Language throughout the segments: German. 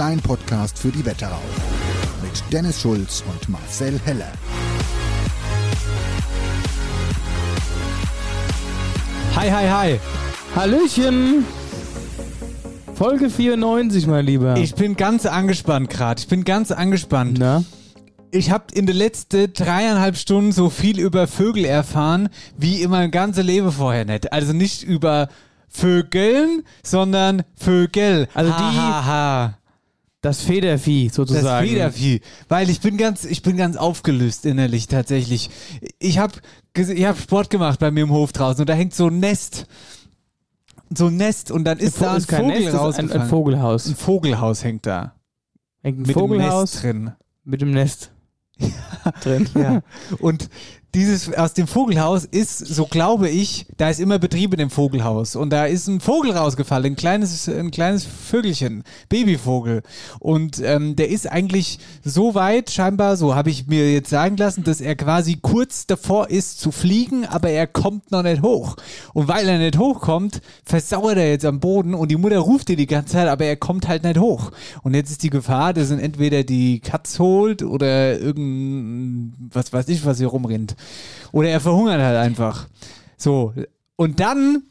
Dein Podcast für die Wetterau. Mit Dennis Schulz und Marcel Heller. Hi, hi, hi. Hallöchen. Folge 94, mein Lieber. Ich bin ganz angespannt gerade. Ich bin ganz angespannt. Na? Ich habe in den letzten dreieinhalb Stunden so viel über Vögel erfahren, wie in meinem ganzen Leben vorher nicht. Also nicht über Vögeln, sondern Vögel. Also ha, die- Ha, ha. Das Federvieh Das sozusagen. Federvieh. Weil ich bin ganz, ich bin ganz aufgelöst innerlich tatsächlich. Ich habe ich hab Sport gemacht bei mir im Hof draußen und da hängt so ein Nest. So ein Nest und dann ist Ist da ein ist kein Vogel Nest, das ist ein, rausgefallen. ein Vogelhaus. Ein Vogelhaus hängt da. Hängt ein Mit Vogelhaus einem Nest drin. mit dem Nest drin. Ja. Und dieses aus dem Vogelhaus ist, so glaube ich, da ist immer Betrieb in dem Vogelhaus. Und da ist ein Vogel rausgefallen, ein kleines, ein kleines Vögelchen, Babyvogel. Und ähm, der ist eigentlich so weit, scheinbar, so habe ich mir jetzt sagen lassen, dass er quasi kurz davor ist zu fliegen, aber er kommt noch nicht hoch. Und weil er nicht hochkommt, versauert er jetzt am Boden und die Mutter ruft ihn die ganze Zeit, aber er kommt halt nicht hoch. Und jetzt ist die Gefahr, dass ihn entweder die Katz holt oder irgend, was weiß ich, was hier rumrennt. Oder er verhungert halt einfach. So. Und dann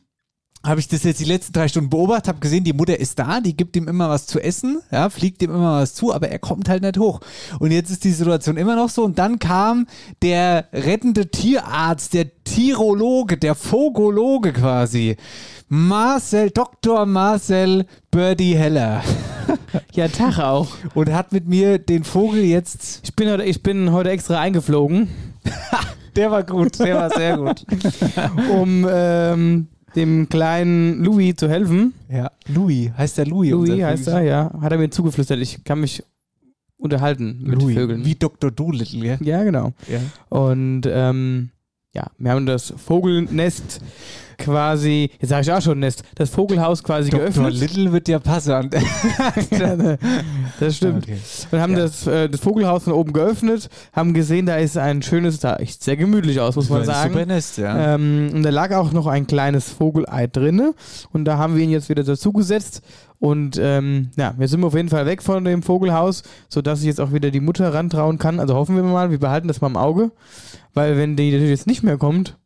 habe ich das jetzt die letzten drei Stunden beobachtet, habe gesehen, die Mutter ist da, die gibt ihm immer was zu essen, ja, fliegt ihm immer was zu, aber er kommt halt nicht hoch. Und jetzt ist die Situation immer noch so. Und dann kam der rettende Tierarzt, der Tirologe, der Vogologe quasi. Marcel, Dr. Marcel Birdie Heller. Ja, Tag auch. Und hat mit mir den Vogel jetzt. Ich bin heute, ich bin heute extra eingeflogen, Der war gut, der war sehr gut. um ähm, dem kleinen Louis zu helfen. Ja, Louis, heißt der Louis? Louis heißt er, ja. Hat er mir zugeflüstert. Ich kann mich unterhalten mit Louis, Vögeln. wie Dr. Doolittle, ja? Ja, genau. ja. Und ähm, ja, wir haben das Vogelnest quasi, jetzt sage ich auch schon Nest, das Vogelhaus quasi Dr. geöffnet. Little wird ja passen. das stimmt. Okay. Und haben Ja. das, äh, das Vogelhaus von oben geöffnet, haben gesehen, da ist ein schönes, da echt sehr gemütlich aus, muss man Das ein sagen. Super Nest, ja. Ähm, und da lag auch noch ein kleines Vogelei drinne und da haben wir ihn jetzt wieder dazugesetzt und ähm, ja, wir sind auf jeden Fall weg von dem Vogelhaus, sodass sich jetzt auch wieder die Mutter rantrauen kann. Also hoffen wir mal, wir behalten das mal im Auge, weil wenn die natürlich jetzt nicht mehr kommt,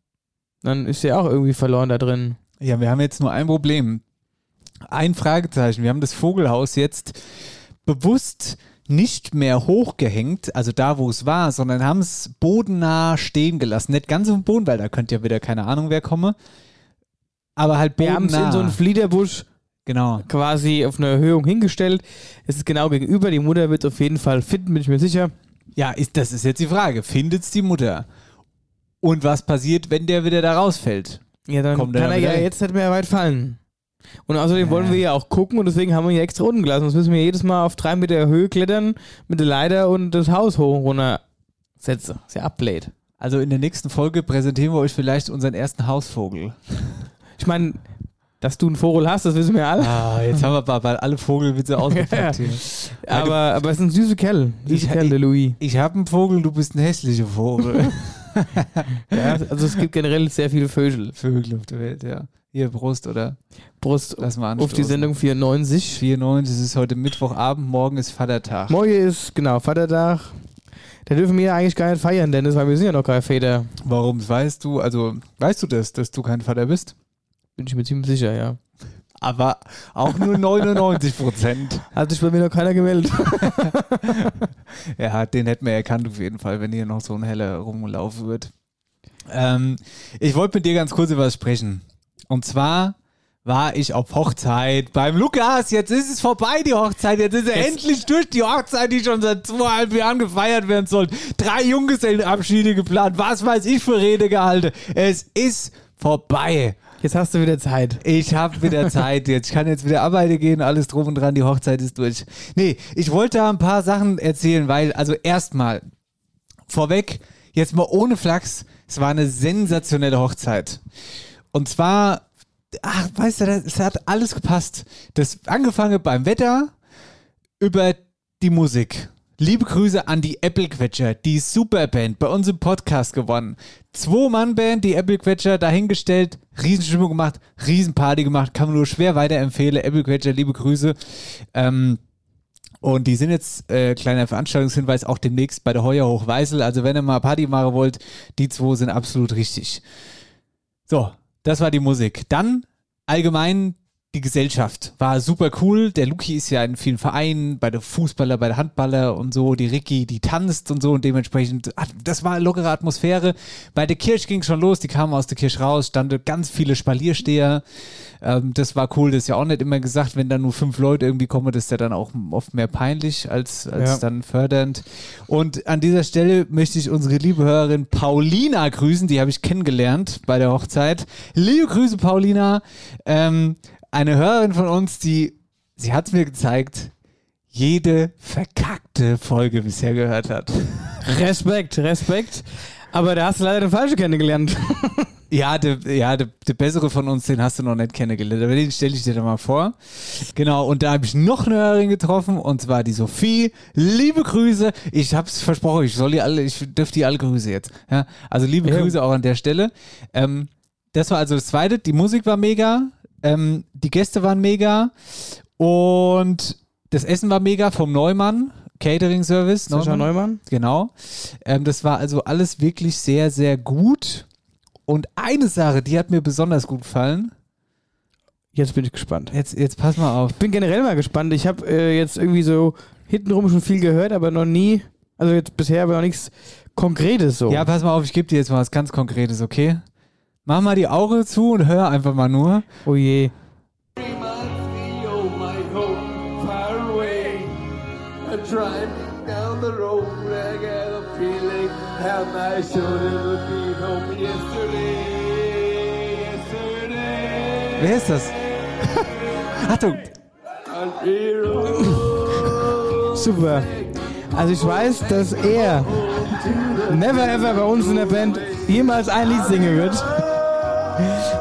dann ist sie auch irgendwie verloren da drin. Ja, wir haben jetzt nur ein Problem. Ein Fragezeichen. Wir haben das Vogelhaus jetzt bewusst nicht mehr hochgehängt, also da, wo es war, sondern haben es bodennah stehen gelassen. Nicht ganz auf dem Boden, weil da könnte ja wieder keine Ahnung wer komme. Aber halt Wir haben es bodennah. in so einen Fliederbusch genau. quasi auf eine Erhöhung hingestellt. Es ist genau gegenüber. Die Mutter wird auf jeden Fall finden, bin ich mir sicher. Ja, ist, das ist jetzt die Frage. Findet's die Mutter? Und was passiert, wenn der wieder da rausfällt? Ja, dann Kommt kann er ja jetzt nicht mehr weit fallen. Und außerdem wollen wir ja auch gucken und deswegen haben wir ihn ja extra unten gelassen. Sonst müssen wir jedes Mal auf drei Meter Höhe klettern mit der Leiter und das Haus hoch und runter setzen. Ist ja ablädt. Also in der nächsten Folge präsentieren wir euch vielleicht unseren ersten Hausvogel. Ich meine, Dass du einen Vogel hast, das wissen wir alle. Ah, jetzt haben wir aber bald alle Vogelwitze ausgepackt hier. aber, aber es ist ein süßer Kerl. Süßer Ich- Kerl, der Louis. Ich habe einen Vogel, du bist ein hässlicher Vogel. Ja, also es gibt generell sehr viele Vögel. Vögel auf der Welt, ja. Hier, Brust, oder? Brust Lass mal auf die anstoßen. Sendung 94. 94, es ist heute Mittwochabend, morgen ist Vatertag. Morgen ist, genau, Vatertag. Da dürfen wir ja eigentlich gar nicht feiern, Dennis, weil wir sind ja noch keine Väter. Warum weißt du, also weißt du das, dass du kein Vater bist? Bin ich mir ziemlich sicher, ja. Aber auch nur 99 Prozent. Hat sich bei mir noch keiner gemeldet. Ja, den hätten wir erkannt auf jeden Fall, wenn hier noch so ein heller rumlaufen wird. Ähm, ich wollte mit dir ganz kurz über was sprechen. Und zwar war ich auf Hochzeit beim Lukas. Jetzt ist es vorbei, die Hochzeit. Jetzt ist er endlich durch die Hochzeit, die schon seit zweieinhalb Jahren gefeiert werden soll. Drei Junggesellenabschiede geplant. Was weiß ich für Rede gehalten. Es ist vorbei. Jetzt hast du wieder Zeit. Ich habe wieder Zeit jetzt. Ich kann jetzt wieder arbeiten gehen, alles drum und dran, die Hochzeit ist durch. Nee, ich wollte da ein paar Sachen erzählen, weil, also erstmal, vorweg, jetzt mal ohne Flachs, es war eine sensationelle Hochzeit. Und zwar, ach, weißt du, es hat alles gepasst. Das angefangen beim Wetter, über die Musik. Liebe Grüße an die Apple-Quetscher, die Superband, bei uns im Podcast gewonnen. Zwei-Mann-Band, die Apple-Quetscher, dahingestellt, Riesenstimmung gemacht, Riesenparty gemacht, kann man nur schwer weiterempfehlen. Apple-Quetscher, liebe Grüße. Ähm, und die sind jetzt, äh, kleiner Veranstaltungshinweis, auch demnächst bei der Heuer Hochweisel. Also wenn ihr mal Party machen wollt, die zwei sind absolut richtig. So, das war die Musik. Dann allgemein die Gesellschaft war super cool. Der Luki ist ja in vielen Vereinen, bei der Fußballer, bei der Handballer und so. Die Ricky, die tanzt und so und dementsprechend, das war eine lockere Atmosphäre. Bei der Kirche ging schon los, die kamen aus der Kirche raus, standen ganz viele Spaliersteher. Ähm, das war cool, das ist ja auch nicht immer gesagt, wenn da nur fünf Leute irgendwie kommen, das ist ja dann auch oft mehr peinlich als, als Ja. dann fördernd. Und an dieser Stelle möchte ich unsere liebe Hörerin Paulina grüßen, die habe ich kennengelernt bei der Hochzeit. Liebe Grüße, Paulina. Ähm, eine Hörerin von uns, die, sie hat es mir gezeigt, jede verkackte Folge bisher gehört hat. Respekt, Respekt. Aber da hast du leider den Falschen kennengelernt. Ja, der ja, der der bessere von uns, den hast du noch nicht kennengelernt, aber den stelle ich dir dann mal vor. Genau, und da habe ich noch eine Hörerin getroffen, und zwar die Sophie. Liebe Grüße. Ich habe es versprochen, ich soll die alle, ich dürfte die alle Grüße jetzt. Ja, also liebe Ja. Grüße auch an der Stelle. Ähm, das war also das Zweite. Die Musik war mega, ähm, die Gäste waren mega und das Essen war mega vom Neumann. Catering Service. Sascha Neumann? Genau. Ähm, das war also alles wirklich sehr, sehr gut. Und eine Sache, die hat mir besonders gut gefallen. Jetzt bin ich gespannt. Jetzt, jetzt pass mal auf. Ich bin generell mal gespannt. Ich habe äh, jetzt irgendwie so hintenrum schon viel gehört, aber noch nie, also jetzt bisher aber noch nichts Konkretes so. Ja, pass mal auf, ich gebe dir jetzt mal was ganz Konkretes, okay? Mach mal die Augen zu und hör einfach mal nur. Oh je. Wer ist das? Achtung. Super. Also ich weiß, dass er never ever bei uns in der Band jemals ein Lied singen wird.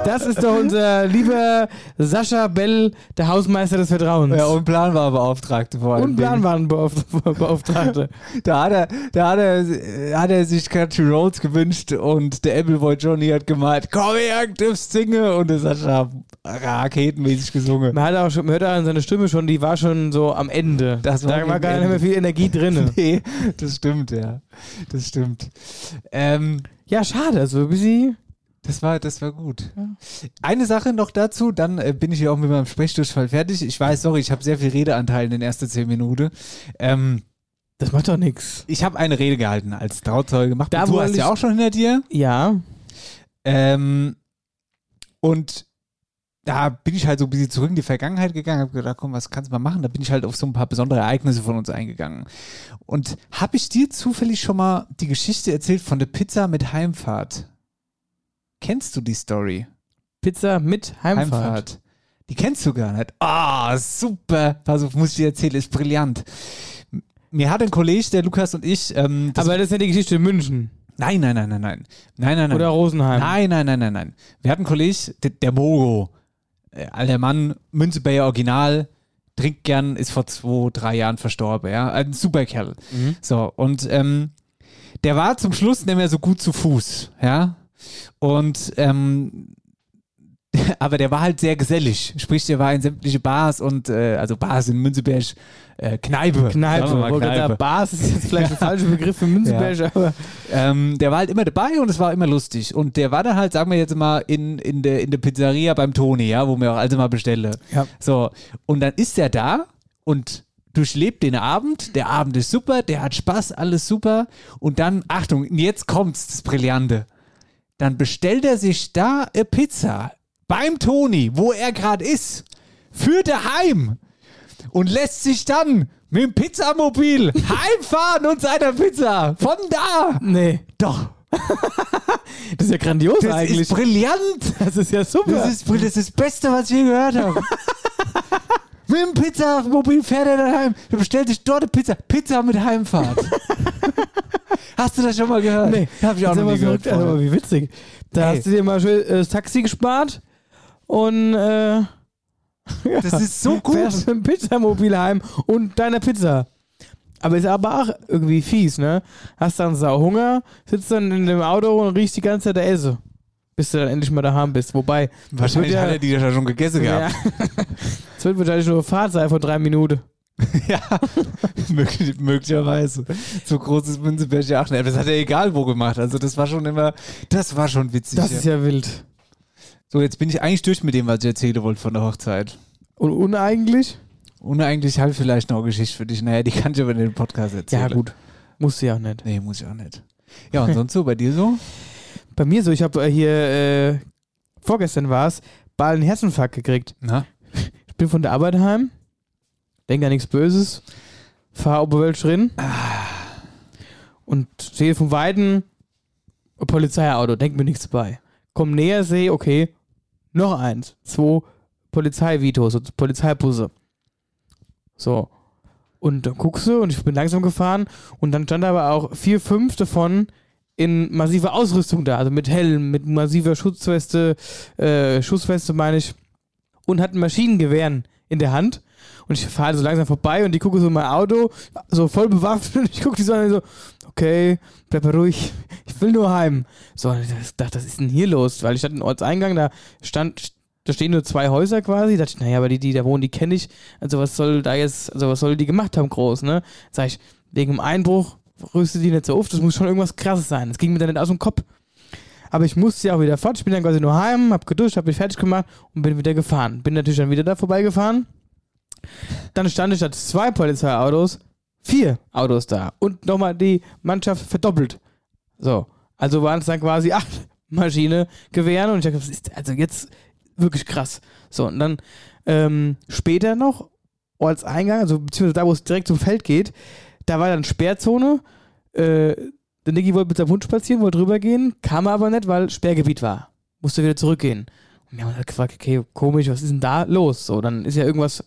Das ist doch unser lieber Sascha Bell, der Hausmeister des Vertrauens. Ja, und Planwahlbeauftragte vor allem. Unplanwarenbeauftragte. Da hat er, da hat er, hat er sich Country Roads gewünscht und der Appleboy Johnny hat gemeint, komm her, du darfst singen und das hat er raketenmäßig gesungen. Man hat auch schon, man hört an seine Stimme schon, die war schon so am Ende. Das war da war gar nicht mehr viel Energie drin. Nee, das stimmt, ja. Das stimmt. Ähm, Ja, schade, also ein bisschen. Das war, das war gut. Eine Sache noch dazu, dann äh, bin ich hier auch mit meinem Sprechdurchfall fertig. Ich weiß, sorry, ich habe sehr viel Redeanteil in den ersten zehn Minuten. Ähm, Das macht doch nichts. ich habe eine Rede gehalten als Trauzeuge gemacht. Da du hast ja auch schon hinter dir. Ja. Ähm, und da bin ich halt so ein bisschen zurück in die Vergangenheit gegangen, habe gedacht, komm, was kannst du mal machen? Da bin ich halt auf so ein paar besondere Ereignisse von uns eingegangen. Und habe ich dir zufällig schon mal die Geschichte erzählt von der Pizza mit Heimfahrt? Kennst du die Story? Pizza mit Heimfahrt. Die kennst du gar nicht. Ah, super. Pass auf, muss ich dir erzählen, ist brillant. Mir hat ein Kollege, der Lukas und ich, ähm, das Aber das ist ja die Geschichte in München. nein, nein, nein, nein, nein, nein, nein, nein. Oder Rosenheim. Nein, nein, nein, nein, nein. Wir hatten einen Kollegen, der, der Mogo. äh, alter Mann, Münzeberger Original, trinkt gern, ist vor zwei, drei Jahren verstorben, ja. Ein super Kerl. So, und ähm, der war zum Schluss nicht mehr so gut zu Fuß, ja. Und ähm, aber der war halt sehr gesellig. Sprich, der war in sämtliche Bars und äh, also Bars in Münzeberg, äh, Kneipe. Kneipe. Mal sagen, Bars ist jetzt vielleicht ein falscher Begriff für Münzenberg, aber ähm, der war halt immer dabei und es war immer lustig. Und der war dann halt, sagen wir jetzt mal, in, in der in der Pizzeria beim Toni, ja, wo wir auch also mal bestelle. Ja. So, und dann ist er da und durchlebt den Abend. Der Abend ist super, der hat Spaß, alles super. Und dann, Achtung, jetzt kommt's, das Brillante. Dann bestellt er sich da eine Pizza beim Toni, wo er gerade ist, für daheim und lässt sich dann mit dem Pizzamobil heimfahren und seiner Pizza. Von da. nee. Doch. Das ist ja grandios Das eigentlich. ist brillant. das ist ja super. Das ist, das ist das Beste, was ich je gehört habe. mit dem Pizzamobil fährt er daheim. Du bestellst dich dort eine Pizza. Pizza mit Heimfahrt. Hast du das schon mal gehört? Nee, hab ich auch das noch nie gehört. verrückt, aber wie witzig. Da Ey. hast du dir mal schön äh, das Taxi gespart und äh, ja, Das ist so gut. fährst mit dem Pizzamobil heim und deiner Pizza. Aber ist aber auch irgendwie fies, ne? Hast dann sau Hunger, sitzt dann in dem Auto und riechst die ganze Zeit der Esse. Bis du dann endlich mal daheim bist. Wobei, Wahrscheinlich das hat er die ja schon gegessen ja, gehabt. Es wird wahrscheinlich nur eine Fahrt sein von drei Minuten. Ja, möglich, möglicherweise. So groß ist Münzeberg ja auch nicht. Aber Das hat er egal wo gemacht. Also das war schon immer, das war schon witzig. Das ja. ist ja wild. So, jetzt bin ich eigentlich durch mit dem, was ich erzählen wollte von der Hochzeit. Und uneigentlich? Und eigentlich habe ich vielleicht noch eine Geschichte für dich. Naja, die kann ich aber in den Podcast erzählen. Ja, gut. Muss sie auch nicht. Nee, muss ich auch nicht. Ja, und sonst so, bei dir so? Bei mir so, ich habe äh, hier, äh, vorgestern war es, bald einen Herzinfarkt gekriegt. Na? Ich bin von der Arbeit heim, denke an nichts Böses, fahr Oberwelt drin und sehe vom Weiten ein Polizeiauto, denk mir nichts bei. Komm näher, sehe, okay, noch eins, zwei Polizeivitos, Polizeibusse. So. Und dann guckst du und ich bin langsam gefahren und dann stand aber auch vier, fünf davon in massiver Ausrüstung da, also mit Helm, mit massiver Schutzweste, äh, Schussweste meine ich, und hatten Maschinengewehren in der Hand. Und ich fahre so langsam vorbei und die gucke so in mein Auto, so voll bewaffnet und ich gucke die so an und so, okay, bleib mal ruhig, ich will nur heim. So, und ich dachte, was ist denn hier los? Weil ich hatte einen Ortseingang, da stand, da stehen nur zwei Häuser quasi, da dachte ich, naja, aber die, die da wohnen, die kenne ich, also was soll da jetzt, also was soll die gemacht haben groß, ne? Sag ich, wegen dem Einbruch rüstet die nicht so auf, das muss schon irgendwas krasses sein. Das ging mir dann nicht aus dem Kopf. Aber ich musste ja auch wieder fort. Ich bin dann quasi nur heim, hab geduscht, hab mich fertig gemacht und bin wieder gefahren. Bin natürlich dann wieder da vorbeigefahren. Dann stand statt zwei Polizeiautos vier Autos da und nochmal die Mannschaft verdoppelt. So, also waren es dann quasi acht Maschine Gewehren und ich dachte, das ist also jetzt wirklich krass. So, und dann ähm, später noch Ortseingang, also beziehungsweise da, wo es direkt zum Feld geht, da war dann Sperrzone. Äh, der Niki wollte mit seinem Hund spazieren, wollte rübergehen, kam aber nicht, weil Sperrgebiet war. Musste wieder zurückgehen. Und wir haben halt gefragt, okay, komisch, was ist denn da los? So, dann ist ja irgendwas,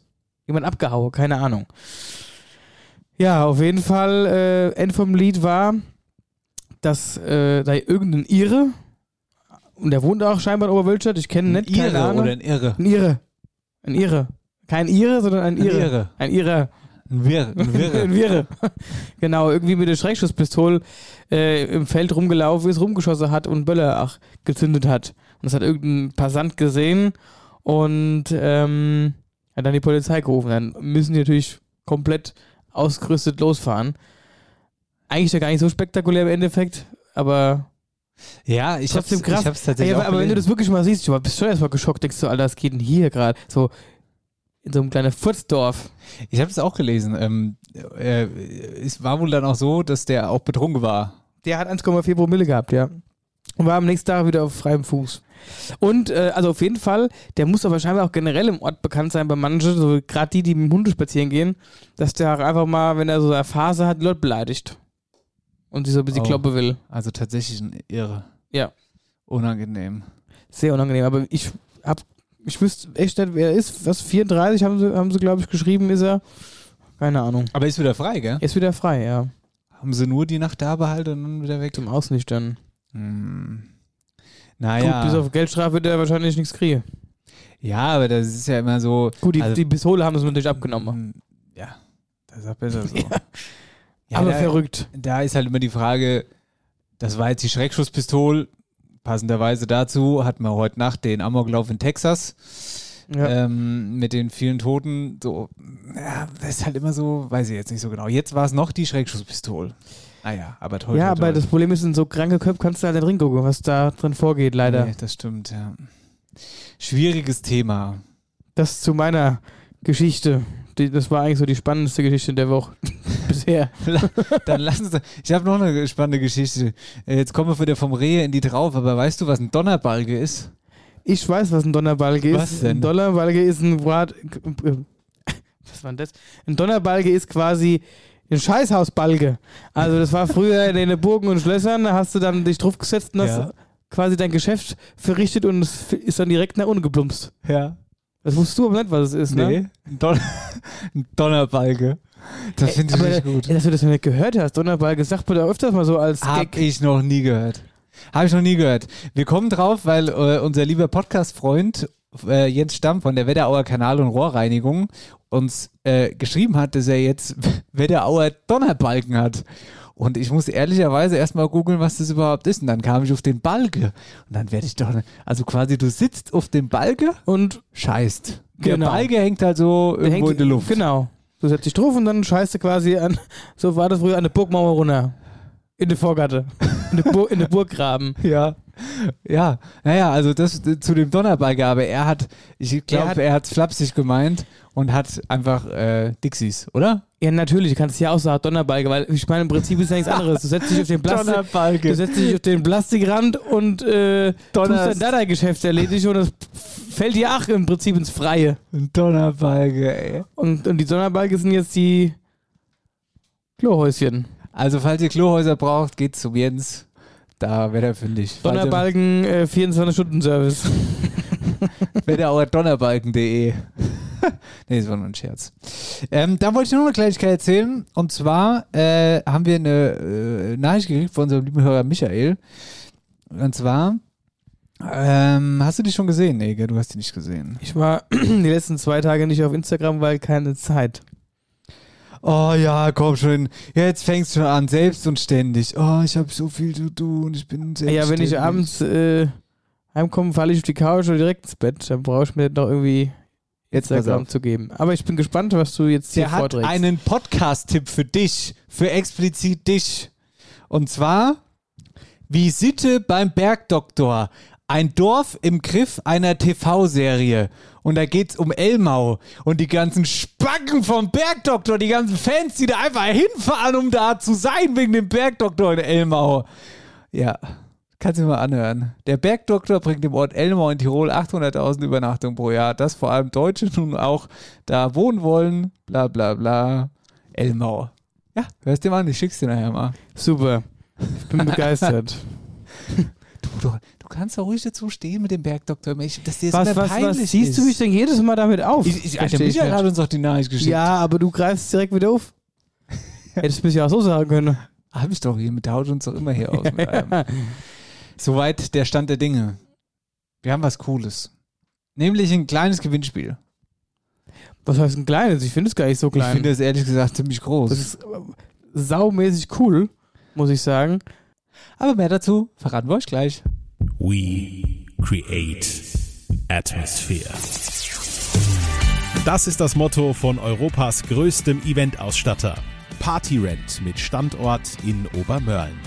jemand abgehauen, keine Ahnung. Ja, auf jeden Fall, äh, End vom Lied war, dass äh, da irgendein Ire, und der wohnt auch scheinbar in Oberwölstadt, ich kenne nicht, keine Irre Ahnung. oder ein Irre? Ein Ire. Ein Ire. Kein Ire, sondern ein Ein Ire. Irre. Ein Ire. Ein Wirr. Ein Wirre. Ein Wirre. genau, irgendwie mit der Schreckschusspistole äh, im Feld rumgelaufen ist, rumgeschossen hat und Böller auch gezündet hat. Und das hat irgendein Passant gesehen und ähm, hat dann die Polizei gerufen. Dann müssen die natürlich komplett ausgerüstet losfahren. Eigentlich ja gar nicht so spektakulär im Endeffekt, aber Ja, ich hab's, trotzdem krass. ich hab's Ey, tatsächlich aber, auch aber wenn du das wirklich mal siehst, du bist schon erstmal geschockt, denkst du, Alter, was geht denn hier gerade? So in so einem kleinen Furzdorf. Ich habe es auch gelesen. Ähm, äh, es war wohl dann auch so, dass der auch betrunken war. Der hat 1,4 Promille gehabt, ja. Und war am nächsten Tag wieder auf freiem Fuß. Und, äh, also auf jeden Fall, der muss aber scheinbar auch generell im Ort bekannt sein bei manchen, so gerade die, die mit dem Hund spazieren gehen, dass der auch einfach mal, wenn er so eine Phase hat, die Leute beleidigt. Und sie so ein bisschen Oh. kloppen will. Also tatsächlich ein Irre. Ja. Unangenehm. Sehr unangenehm. Aber ich hab, ich wüsste echt nicht, wer er ist. Was, 34 haben sie, haben sie glaube ich, geschrieben, ist er. Keine Ahnung. Aber ist wieder frei, gell? Er ist wieder frei, ja. Haben sie nur die Nacht da behalten und dann wieder weg? Zum Ausnüchtern. Hm. Gut, Naja. bis auf Geldstrafe wird er wahrscheinlich nichts kriegen. Ja, aber das ist ja immer so. Gut, die, also, die Pistole haben sie natürlich abgenommen. mm, Ja, das ist auch besser so. Ja. Ja, aber da, verrückt. Da ist halt immer die Frage, das war jetzt die Schreckschusspistole. Passenderweise dazu hatten wir heute Nacht den Amoklauf in Texas Ja. ähm, mit den vielen Toten. So, ja, das ist halt immer so, weiß ich jetzt nicht so genau. Jetzt war es noch die Schreckschusspistole. Naja, aber toll. ja, aber das Problem ist, in so kranke Köpfe kannst du halt nicht drin gucken, was da drin vorgeht, leider. Nee, das stimmt, ja. Schwieriges Thema. Das zu meiner Geschichte. Die, das war eigentlich so die spannendste Geschichte der Woche bisher. Dann lassen Sie. Ich habe noch eine spannende Geschichte. Äh, Jetzt kommen wir wieder vom Rehe in die drauf, aber weißt du, was ein Donnerbalge ist? Ich weiß, was ein Donnerbalge ist. Was denn? Ein Donnerbalge ist ein Wort. Was war denn das? Ein Donnerbalge ist quasi ein Scheißhausbalge. Also das war früher in den Burgen und Schlössern, da hast du dann dich draufgesetzt und hast Ja. quasi dein Geschäft verrichtet und es ist dann direkt nach unten geplumpst. Ja. Das wusstest du aber nicht, was es ist, ne? Nee. Ein, Don ein Donnerbalge. Das finde ich aber, richtig gut. ey, Dass du das noch nicht gehört hast. Donnerbalge sagt man da öfters mal so als Hab Gag. ich noch nie gehört. Habe ich noch nie gehört. Wir kommen drauf, weil äh, unser lieber Podcast-Freund äh, Jens Stamm von der Wetterauer Kanal- und Rohrreinigung uns äh, geschrieben hat, dass er jetzt Wetterauer Donnerbalken hat. Und ich muss ehrlicherweise erstmal googeln, was das überhaupt ist. Und dann kam ich auf den Balge. Und dann werde ich doch. Also quasi, du sitzt auf dem Balge Und scheißt. Der Genau. Balge hängt halt so der irgendwo hängt- in der Luft. Genau. Du setzt dich drauf und dann scheißt du quasi an. So war das früher an der Burgmauer runter. In der Vorgatte. In der, Bur in der Burggraben. Ja. Ja, naja, also das zu dem Donnerbalge, aber er hat, ich glaube, er hat flapsig gemeint und hat einfach äh, Dixies, oder? Ja, natürlich, du kannst ja auch sagen Donnerbalge, weil ich meine, im Prinzip ist ja nichts anderes. Du setzt dich auf den Plastik, du setzt dich auf den Plastikrand und äh, tust Donner- dann da dein Geschäft erledigt und das fällt dir auch im Prinzip ins Freie. Ein Donnerbalge, ey. Und, und die Donnerbalge sind jetzt die Klohäuschen. Also, falls ihr Klohäuser braucht, geht zum Jens. Da wäre er fündig. Donnerbalgen äh, 24-Stunden-Service. Wetterauer Donnerbalken.de. nee, das war nur ein Scherz. Ähm, da wollte ich noch eine Kleinigkeit erzählen. Und zwar äh, haben wir eine äh, Nachricht gekriegt von unserem lieben Hörer Michael. Und zwar, ähm, hast du die schon gesehen? Nee, du hast die nicht gesehen. Ich war die letzten zwei Tage nicht auf Instagram, weil keine Zeit. Oh ja, komm schon. Jetzt fängst du schon an, selbst und ständig. Oh, ich habe so viel zu tun. Ich bin selbstständig. Ja, wenn ich abends äh, heimkomme, falle ich auf die Couch oder direkt ins Bett. Dann brauche ich mir noch irgendwie Jetzt Instagram zu geben. Aber ich bin gespannt, was du jetzt hier Der hat vorträgst. einen Podcast-Tipp für dich, für explizit dich. Und zwar Visite beim Bergdoktor. Ein Dorf im Griff einer TV-Serie. Und da geht's um Elmau. Und die ganzen Spacken vom Bergdoktor, die ganzen Fans, die da einfach hinfahren, um da zu sein, wegen dem Bergdoktor in Elmau. Ja, kannst du dir mal anhören. Der Bergdoktor bringt dem Ort Elmau in Tirol 800.000 Übernachtungen pro Jahr. Das vor allem Deutsche nun auch da wohnen wollen. Bla bla bla. Elmau. Ja, hörst dir mal an, ich schick's dir nachher mal. Super. Ich bin begeistert. Du, du, du kannst doch ruhig dazu stehen mit dem Bergdoktor. Ich, dass dir das was, was, peinlich was siehst ist. du mich denn jedes Mal damit auf? Ich, ich, der ich Michael hat uns doch die Nachricht geschickt. Ja, aber du greifst direkt wieder auf. Hättest du mich ja auch so sagen können. Hab ich doch hier, mit haut uns doch immer hier aus. Soweit der Stand der Dinge. Wir haben was Cooles. Nämlich ein kleines Gewinnspiel. Was heißt ein kleines? Ich finde es gar nicht so Ich klein. finde das ehrlich gesagt ziemlich groß. das ist äh, saumäßig cool, muss ich sagen. Aber mehr dazu verraten wir euch gleich. We create atmosphere. Das ist das Motto von Europas größtem Eventausstatter. Partyrent mit Standort in Obermörlen.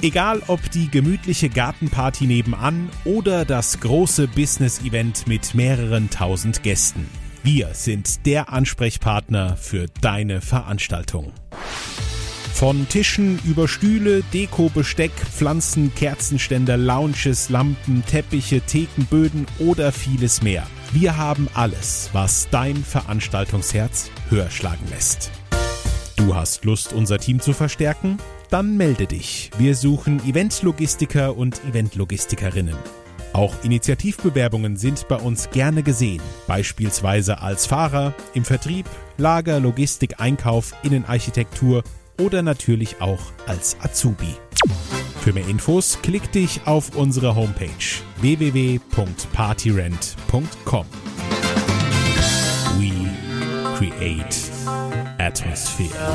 Egal ob die gemütliche Gartenparty nebenan oder das große Business-Event mit mehreren tausend Gästen. Wir sind der Ansprechpartner für deine Veranstaltung. Von Tischen über Stühle, Deko, Besteck, Pflanzen, Kerzenständer, Lounges, Lampen, Teppiche, Theken, Böden oder vieles mehr. Wir haben alles, was dein Veranstaltungsherz höher schlagen lässt. Du hast Lust, unser Team zu verstärken? Dann melde dich. Wir suchen Eventlogistiker und Eventlogistikerinnen. Auch Initiativbewerbungen sind bei uns gerne gesehen, beispielsweise als Fahrer, im Vertrieb, Lager, Logistik, Einkauf, Innenarchitektur oder natürlich auch als Azubi. Für mehr Infos klick dich auf unsere Homepage www.partyrent.com. We create atmosphere.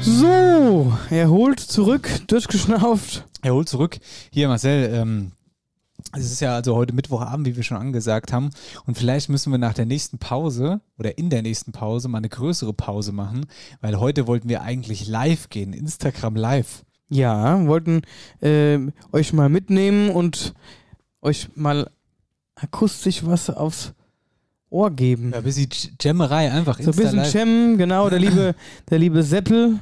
So, erholt zurück, durchgeschnauft. Er holt zurück. Hier, Marcel, ähm, es ist ja also heute Mittwochabend, wie wir schon angesagt haben. Und vielleicht müssen wir nach der nächsten Pause oder in der nächsten Pause mal eine größere Pause machen, weil heute wollten wir eigentlich live gehen, Instagram live. Ja, wollten äh, euch mal mitnehmen und euch mal akustisch was aufs Ohr geben. Ja, ein bisschen Jammerei, einfach so ein bisschen Insta-Live. Jam, genau, der liebe, der liebe Seppel,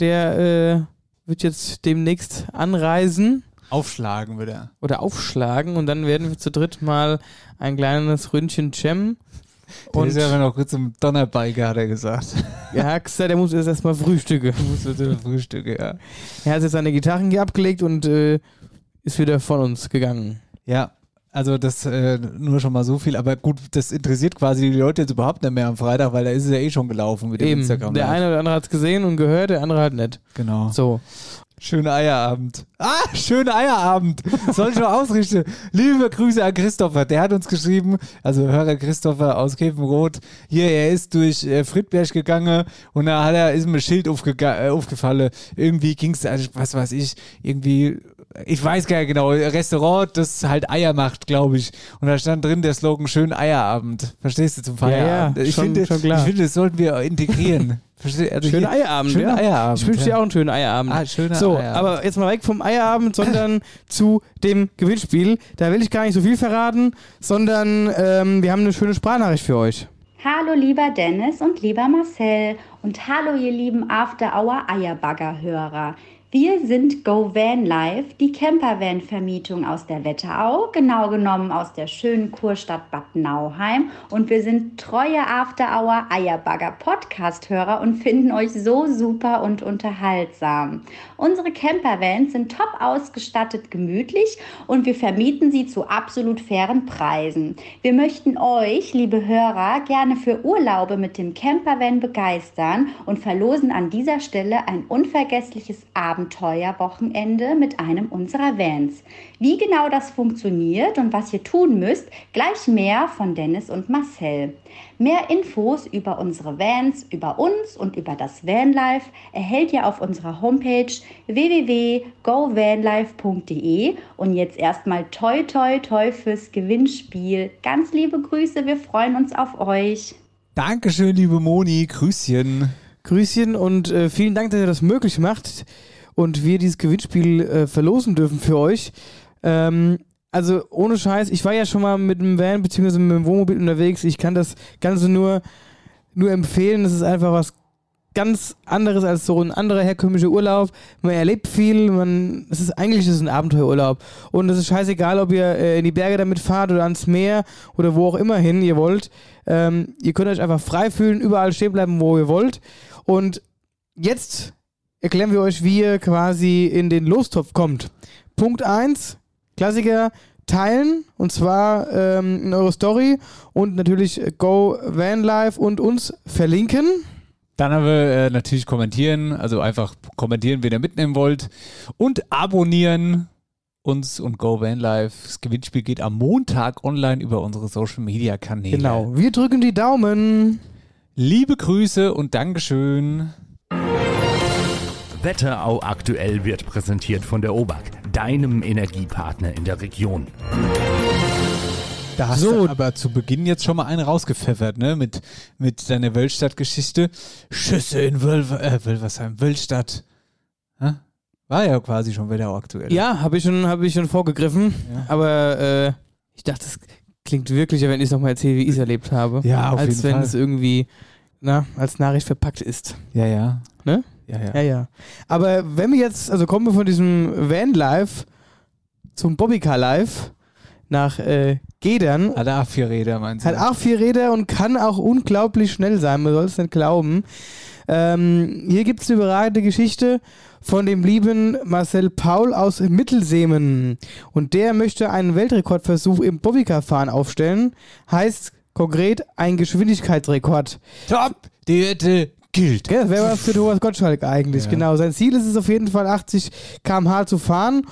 der äh, wird jetzt demnächst anreisen Aufschlagen würde oder aufschlagen und dann werden wir zu dritt mal ein kleines Ründchen Jam. Und ist ja noch kurz im Donnerbike, hat er gesagt. ja, Haxer, der muss jetzt erstmal frühstücken. Muss bitte Frühstücke, ja. Er hat jetzt seine Gitarren hier abgelegt und äh, ist wieder von uns gegangen. Ja, also das äh, nur schon mal so viel, aber gut, das interessiert quasi die Leute jetzt überhaupt nicht mehr am Freitag, weil da ist es ja eh schon gelaufen mit dem Eben, Instagram. der eine oder andere hat es gesehen und gehört, der andere halt nicht. Genau. So. Schöner Eierabend. Ah, schöner Eierabend. Soll ich mal ausrichten. Liebe Grüße an Christopher. Der hat uns geschrieben, also Hörer Christopher aus Käfenrot. Hier, er ist durch äh, Friedberg gegangen und da hat er, ist ihm ein Schild aufgega- äh, aufgefallen. Irgendwie ging es, also, was weiß ich, irgendwie, ich weiß gar nicht genau, Restaurant, das halt Eier macht, glaube ich. Und da stand drin der Slogan, schönen Eierabend. Verstehst du, zum Feierabend? ja, ich, schon- finde, schon klar. ich finde, das sollten wir integrieren. Also Schöner hier- Eierabend. Schöner ja. Eierabend. Ich wünsche dir ja. auch einen schönen Eierabend. Ah, schöner so, Eierabend. aber jetzt mal weg vom Eierabend, sondern zu dem Gewinnspiel. Da will ich gar nicht so viel verraten, sondern ähm, wir haben eine schöne Sprachnachricht für euch. Hallo lieber Dennis und lieber Marcel und hallo ihr lieben After Hour Eierbagger-Hörer. Wir sind Go Van Life, die Campervan-Vermietung aus der Wetterau, genau genommen aus der schönen Kurstadt Bad Nauheim. Und wir sind treue After Hour Eierbagger Podcast-Hörer und finden euch so super und unterhaltsam. Unsere Campervans sind top ausgestattet, gemütlich und wir vermieten sie zu absolut fairen Preisen. Wir möchten euch, liebe Hörer, gerne für Urlaube mit dem Campervan begeistern und verlosen an dieser Stelle ein unvergessliches Abenteuerwochenende mit einem unserer Vans. Wie genau das funktioniert und was ihr tun müsst, gleich mehr von Dennis und Marcel. Mehr Infos über unsere Vans, über uns und über das Vanlife erhält ihr auf unserer Homepage www.govanlife.de und jetzt erstmal toi toi toi fürs Gewinnspiel. Ganz liebe Grüße, wir freuen uns auf euch. Dankeschön, liebe Moni. Grüßchen. Grüßchen und äh, vielen Dank, dass ihr das möglich macht und wir dieses Gewinnspiel äh, verlosen dürfen für euch. Ähm, also ohne Scheiß, ich war ja schon mal mit dem Van bzw. mit dem Wohnmobil unterwegs. Ich kann das Ganze nur, nur empfehlen. Es ist einfach was ganz anderes als so ein anderer herkömmlicher Urlaub. Man erlebt viel, man, es ist eigentlich ist es ein Abenteuerurlaub. Und es ist scheißegal, ob ihr äh, in die Berge damit fahrt oder ans Meer oder wo auch immer hin ihr wollt. Ähm, ihr könnt euch einfach frei fühlen, überall stehen bleiben, wo ihr wollt. Und jetzt erklären wir euch, wie ihr quasi in den Lostopf kommt. Punkt 1, Klassiker, teilen und zwar ähm, in eure Story und natürlich Go Vanlife und uns verlinken. Dann haben wir äh, natürlich kommentieren, also einfach kommentieren, wen ihr mitnehmen wollt. Und abonnieren uns und Go Vanlife. Das Gewinnspiel geht am Montag online über unsere Social Media Kanäle. Genau. Wir drücken die Daumen. Liebe Grüße und Dankeschön. Wetterau aktuell wird präsentiert von der OBAK, deinem Energiepartner in der Region. Da hast So. du aber zu Beginn jetzt schon mal einen rausgepfeffert, ne? Mit, mit deiner Wölstadt-Geschichte. Schüsse in Wölv äh, Wölversheim, Wölstadt. Hä? War ja quasi schon wieder aktuell. Ja, habe ich, schon- hab ich schon vorgegriffen. Ja. Aber äh, ich dachte, es klingt wirklicher, wenn ich es nochmal erzähle, wie ich es erlebt habe. Ja, auf als wenn Fall. es irgendwie na, als Nachricht verpackt ist. Ja, ja. Ne? Ja, ja. Ja, ja. Aber wenn wir jetzt, also kommen wir von diesem Van Live zum Bobbycar Live nach äh, Gedern. Hat auch vier Räder, meinst du? Hat auch vier Räder und kann auch unglaublich schnell sein, man soll es nicht glauben. Ähm, hier gibt es eine überragende Geschichte von dem lieben Marcel Paul aus Mittelseemen. Und der möchte einen Weltrekordversuch im Bobbycar-Fahren aufstellen. Heißt konkret ein Geschwindigkeitsrekord. Top! Die Wette gilt. Gell, wäre was für Thomas Gottschalk eigentlich, Ja. genau. Sein Ziel ist es auf jeden Fall 80 km/h zu fahren.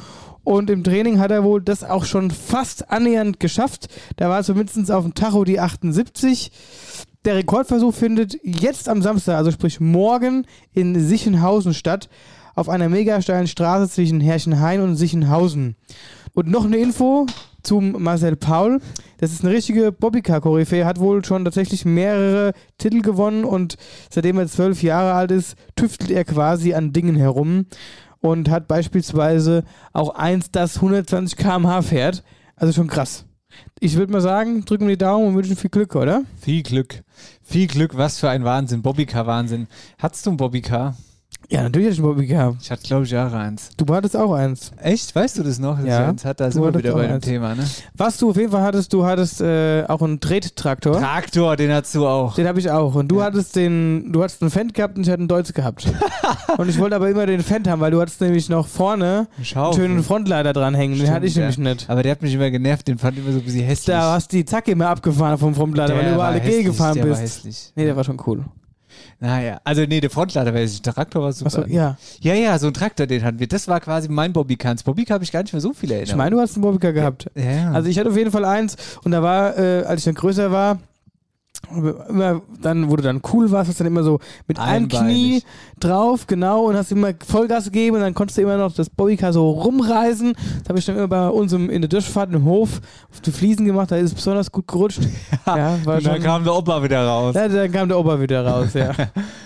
Und im Training hat er wohl das auch schon fast annähernd geschafft. Da war zumindest auf dem Tacho die 78. Der Rekordversuch findet jetzt am Samstag, also sprich morgen, in Sichenhausen statt. Auf einer mega steilen Straße zwischen Herrchenhain und Sichenhausen. Und noch eine Info zum Marcel Paul. Das ist eine richtige Bobbycar-Koryphäe, hat wohl schon tatsächlich mehrere Titel gewonnen und seitdem er zwölf Jahre alt ist, tüftelt er quasi an Dingen herum und hat beispielsweise auch eins, das 120 km/h fährt. Also schon krass. Ich würde mal sagen, drücken wir die Daumen und wünschen viel Glück, oder? Viel Glück. Viel Glück, was für ein Wahnsinn. Bobbycar-Wahnsinn. Hattest du ein Bobbycar? Ja, natürlich hatte ich ein Bobbycar. Ich hatte, glaube ich, Jahre eins. Du hattest auch eins. Echt? Weißt du das noch? dass Ja. ich eins hatte? Da Du sind wir hattest wieder auch bei dem eins. Thema, ne? Was du auf jeden Fall hattest, du hattest äh, auch einen Trettraktor. Traktor, den hattest du auch. Den habe ich auch. Und du hattest den, du hattest einen Fendt gehabt und ich hatte einen Deutz gehabt. und ich wollte aber immer den Fendt haben, weil du hattest nämlich noch vorne einen schönen Frontleiter dranhängen. Den hatte ich nämlich nicht. Aber der hat mich immer genervt, den fand ich immer so ein bisschen hässlich. Da hast du die Zacke immer abgefahren vom Frontleiter, weil du über war alle G hässlich, gefahren der bist. War hässlich. Nee, der war schon cool. Naja, also nee, der Frontlader weiß ich, der Traktor war super. Achso, ja. ja, ja, so ein Traktor, den hatten wir. Das war quasi mein Bobbycar. Bobbycar habe ich gar nicht mehr so viele Ich Erinnerungen. meine, du hast einen Bobbycar gehabt. ja. Also ich hatte auf jeden Fall eins und da war, äh, als ich dann größer war, immer dann, wo du dann cool warst, hast du dann immer so mit einem. Knie drauf, genau, und hast immer Vollgas gegeben und dann konntest du immer noch das Bobbycar so rumreißen. Das habe ich dann immer bei uns im, in der Durchfahrt im Hof auf die Fliesen gemacht, da ist es besonders gut gerutscht. Ja, war Und dann schon, kam der Opa wieder raus. ja, dann kam der Opa wieder raus, ja.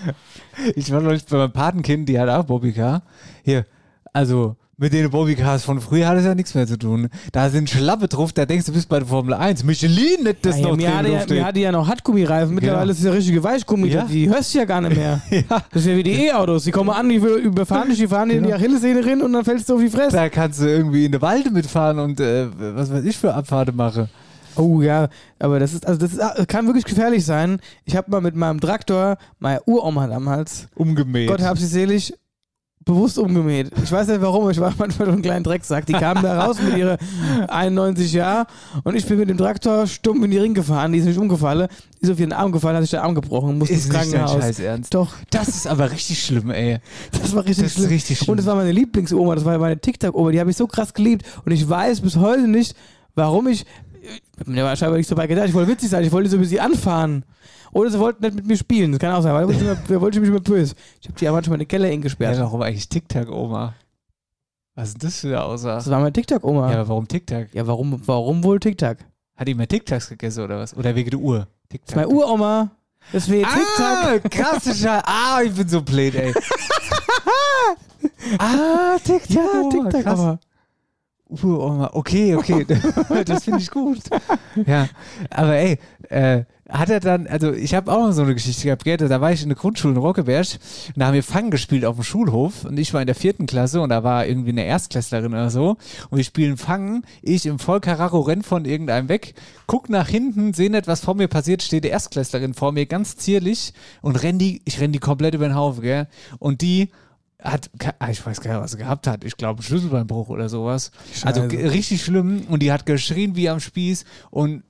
Ich war neulich bei meinem Patenkind, die hat auch Bobbycar. Hier, also mit den Bobbycars von früher hat es ja nichts mehr zu tun. Da sind Schlappe drauf, da denkst du, bist bei der Formel 1. Michelin nicht das ja, ja, noch mir, drin hatte ja, hatte ja noch Hartgummireifen, mittlerweile ist es ja richtige Weichgummi, Ja. die hörst du ja gar nicht mehr. ja. Das ist ja wie die E-Autos, die kommen an, die überfahren dich, die fahren dir in die Achillessehne rein und dann fällst du auf die Fresse. Da kannst du irgendwie in der Walde mitfahren und äh, was weiß ich für Abfahrten mache. Oh ja, aber das ist, also das ist, kann wirklich gefährlich sein. Ich habe mal mit meinem Traktor, meine Uroma damals, Umgemäht. Gott hab sie selig, bewusst umgemäht. Ich weiß nicht warum, ich war manchmal so ein kleiner Drecksack. Die kamen da raus mit ihrer 91 Jahren und ich bin mit dem Traktor stumpf in die Ring gefahren, die ist nicht umgefallen, ist auf ihren Arm gefallen, hat sich der Arm gebrochen, musste ins ist nicht Krankenhaus. Scheiß Ernst. Doch, Das ist aber richtig schlimm, ey. das war richtig Das ist schlimm. richtig schlimm. Und das war meine Lieblingsoma, das war meine TikTok-Oma, die habe ich so krass geliebt und ich weiß bis heute nicht, warum ich, mir wahrscheinlich nicht so weit gedacht, ich wollte witzig sein, ich wollte so ein bisschen anfahren. Oder sie wollten nicht mit mir spielen, das kann auch sein, weil da wollte ich mich immer böse. Ich habe die ja manchmal in den Keller Ja, eingesperrt. warum eigentlich TikTok-Oma? Was ist das für eine Aussage? Das war meine TikTok-Oma. Ja, Ja, aber warum TikTok? warum, warum wohl TikTok? Hat die mehr TikToks gegessen oder was? Oder wegen der Uhr? Das ist meine Uroma. Das wäre TikTok. Ah, krasse Scheiße. Ah, ich bin so blöd, ey. ah, TikTok. Ja, Oma, TikTok, krass. aber. Uroma. Okay, okay. das finde ich gut. Ja, aber ey, äh, hat er dann, also ich habe auch so eine Geschichte gehabt, gell? da war ich in der Grundschule in Rockeberg und da haben wir Fang gespielt auf dem Schulhof und ich war in der vierten Klasse und da war irgendwie eine Erstklässlerin oder so und wir spielen Fangen, ich im Vollkararo renn von irgendeinem weg, guck nach hinten, sehe nicht, was vor mir passiert, steht die Erstklässlerin vor mir ganz zierlich und renn die, ich renn die komplett über den Haufen, gell? Und die hat, ah, ich weiß gar nicht, was sie gehabt hat. Ich glaube, Schlüsselbeinbruch oder sowas. Also Scheiße. ge- richtig schlimm. Und die hat geschrien wie am Spieß. Und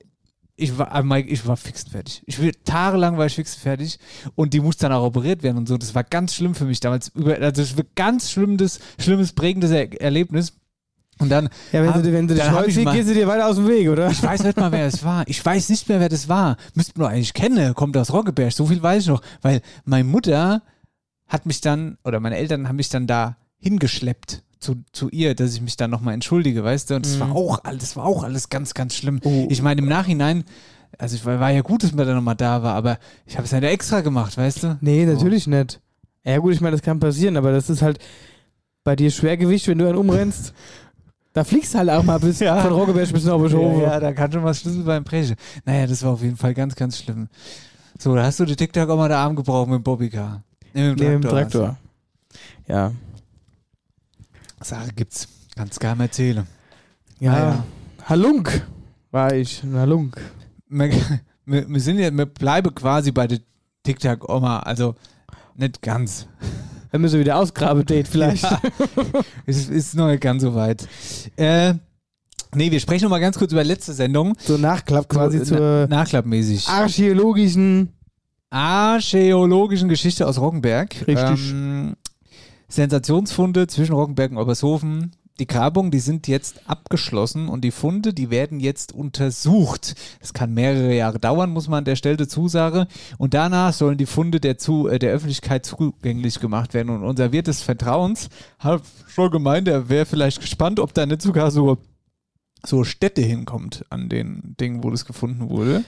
ich war, ah, Mike, ich war fix fertig. Ich will, tagelang war ich fix und fertig. Und die musste dann auch operiert werden und so. Das war ganz schlimm für mich damals. Über, also das war ganz schlimmes, schlimmes, prägendes er Erlebnis. Und dann. Ja, wenn hab- du, wenn du dich heute siehst, gehst du dir weiter aus dem Weg, oder? ich weiß nicht mal, wer es war. Ich weiß nicht mehr, wer das war. Müsste man eigentlich kennen. Kommt aus Roggeberg. So viel weiß ich noch. Weil meine Mutter hat mich dann, oder meine Eltern haben mich dann da hingeschleppt zu, zu ihr, dass ich mich dann nochmal entschuldige, weißt du? Und das war auch alles, war auch alles ganz, ganz schlimm. Oh. Ich meine, im Nachhinein, also ich war, war ja gut, dass man da nochmal da war, aber ich habe es ja nicht extra gemacht, weißt du? Nee, natürlich nicht. Ja gut, ich meine, das kann passieren, aber das ist halt bei dir Schwergewicht, wenn du einen umrennst. Da fliegst du halt auch mal bis Ja. von Roggeberg bis nach Ja, ja, da kann schon mal Schlüssel beim Brechen. Naja, das war auf jeden Fall ganz, ganz schlimm. So, da hast du die TikTok auch mal den Arm gebraucht mit dem Bobbycar. Nee, mit Nee, im also. Traktor. Ja. Sache gibt's. Ganz geheim erzählen. Ja. Ah, ja. Halunk war ich. Halunk. Wir, wir, wir sind ja, wir bleiben quasi bei der TikTok-Oma, also nicht ganz. Wenn wir so wieder Ausgrabedate vielleicht. Ja. es ist noch nicht ganz so weit. Äh, nee, wir sprechen noch mal ganz kurz über letzte Sendung. So Nachklapp quasi So, zur na, nachklappmäßig. archäologischen archäologischen Geschichte aus Roggenberg. Richtig. Ähm, Sensationsfunde zwischen Roggenberg und Obershofen. Die Grabungen, die sind jetzt abgeschlossen und die Funde, die werden jetzt untersucht. Das kann mehrere Jahre dauern, muss man an der Stelle dazu sagen. Und danach sollen die Funde der, zu, äh, der Öffentlichkeit zugänglich gemacht werden. Und unser Wirt des Vertrauens hat schon gemeint, er wäre vielleicht gespannt, ob da nicht sogar so, so Städte hinkommt an den Dingen, wo das gefunden wurde.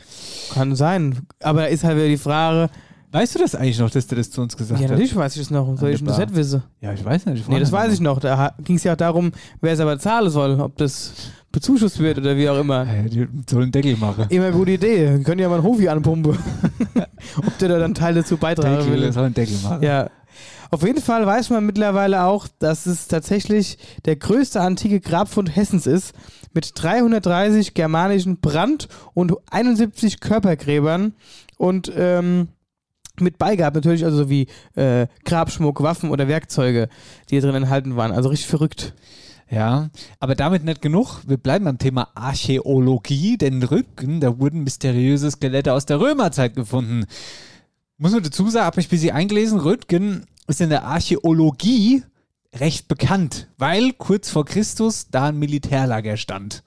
Kann sein. Aber da ist halt wieder die Frage, Weißt du das eigentlich noch, dass der das zu uns gesagt ja, hat? natürlich weiß ich das noch. Soll ich das nicht wissen? Ja, ich weiß nicht. Nee, das weiß ich noch. Da ging es ja auch darum, wer es aber zahlen soll. Ob das bezuschusst wird oder wie auch immer. Ja, die sollen Deckel machen. Immer eine gute Idee. Wir können ja mal einen Hofi anpumpen. Ob der da dann Teil dazu beitragen Deckel, will. der soll einen Deckel machen. Ja. Auf jeden Fall weiß man mittlerweile auch, dass es tatsächlich der größte antike Grabfund Hessens ist, mit 330 germanischen Brand- und 71 Körpergräbern und ähm, mit Beigabe natürlich, also so wie äh, Grabschmuck, Waffen oder Werkzeuge, die hier drin enthalten waren. Also richtig verrückt. Ja, aber damit nicht genug. Wir bleiben beim Thema Archäologie, denn Rücken, da wurden mysteriöse Skelette aus der Römerzeit gefunden. Muss man dazu sagen, habe ich ein bisschen eingelesen, Röntgen ist in der Archäologie recht bekannt, weil kurz vor Christus da ein Militärlager stand.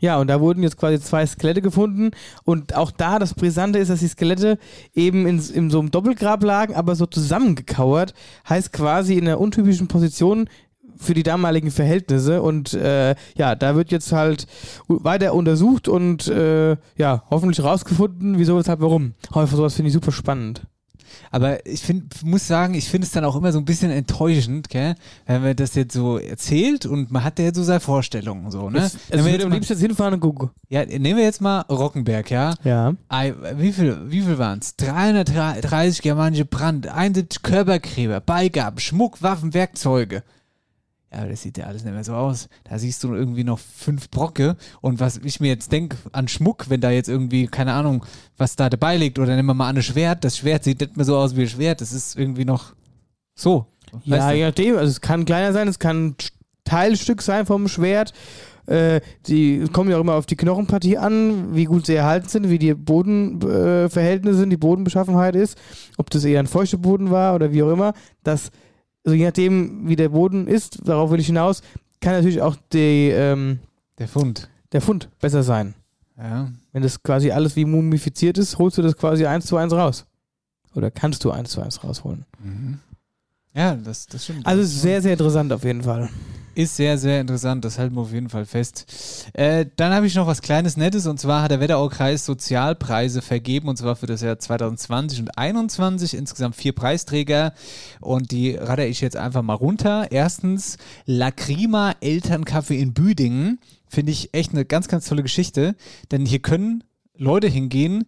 Ja, und da wurden jetzt quasi zwei Skelette gefunden. Und auch da das Brisante ist, dass die Skelette eben in, in so einem Doppelgrab lagen, aber so zusammengekauert. Heißt quasi in einer untypischen Position für die damaligen Verhältnisse. Und äh, ja, da wird jetzt halt weiter untersucht und äh, ja, hoffentlich rausgefunden, wieso, weshalb, warum. Aber sowas finde ich super spannend. Aber ich find, muss sagen, ich finde es dann auch immer so ein bisschen enttäuschend, gell? wenn man das jetzt so erzählt und man hat ja so seine Vorstellungen. So, ne? Es, es jetzt am liebsten jetzt hinfahren und gucken. Ja, nehmen wir jetzt mal Rockenberg, ja? Ja. Wie viel, wie viel waren es? 330 germanische Brand, 71 Körpergräber, Beigaben, Schmuck, Waffen, Werkzeuge. Ja, aber das sieht ja alles nicht mehr so aus. Da siehst du irgendwie noch fünf Brocke. Und was ich mir jetzt denke an Schmuck, wenn da jetzt irgendwie, keine Ahnung, was da dabei liegt, oder nehmen wir mal an ein Schwert. Das Schwert sieht nicht mehr so aus wie ein Schwert. Das ist irgendwie noch so. Ja, je nachdem. Also es kann kleiner sein, es kann ein Teilstück sein vom Schwert. Äh, die kommen ja auch immer auf die Knochenpartie an, wie gut sie erhalten sind, wie die Bodenverhältnisse äh, sind, die Bodenbeschaffenheit ist, ob das eher ein feuchter Boden war oder wie auch immer. Das, also je nachdem, wie der Boden ist, darauf will ich hinaus, kann natürlich auch die, ähm, Der Fund. der Fund besser sein. Ja. Wenn das quasi alles wie mumifiziert ist, holst du das quasi eins zu eins raus. Oder kannst du eins zu eins rausholen. Ja, das, das stimmt. Also sehr, sehr interessant auf jeden Fall. Ist sehr, sehr interessant. Das halten wir auf jeden Fall fest. Äh, dann habe ich noch was kleines Nettes und zwar hat der Wetterau-Kreis Sozialpreise vergeben und zwar für das Jahr 2020 und 2021. Insgesamt vier Preisträger und die radere ich jetzt einfach mal runter. Erstens Lacrima Elternkaffee in Büdingen. Finde ich echt eine ganz, ganz tolle Geschichte, denn hier können Leute hingehen,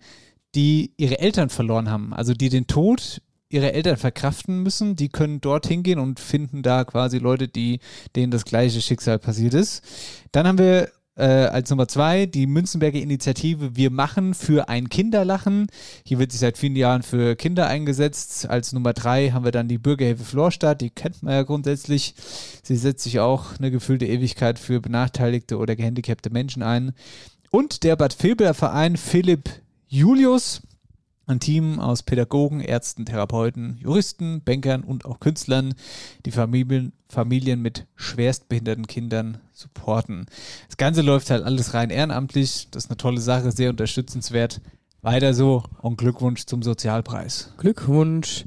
die ihre Eltern verloren haben, also die den Tod ihrer Eltern verkraften müssen, die können dort hingehen und finden da quasi Leute, die denen das gleiche Schicksal passiert ist. Dann haben wir äh, als Nummer zwei die Münzenberger Initiative Wir machen für ein Kinderlachen. Hier wird sich seit vielen Jahren für Kinder eingesetzt. Als Nummer drei haben wir dann die Bürgerhilfe Florstadt, die kennt man ja grundsätzlich. Sie setzt sich auch eine gefüllte Ewigkeit für benachteiligte oder gehandicapte Menschen ein. Und der Bad Vilbler Verein Philipp Julius, ein Team aus Pädagogen, Ärzten, Therapeuten, Juristen, Bankern und auch Künstlern, die Familien, Familien mit schwerstbehinderten Kindern supporten. Das Ganze läuft halt alles rein ehrenamtlich. Das ist eine tolle Sache, sehr unterstützenswert. Weiter so und Glückwunsch zum Sozialpreis. Glückwunsch.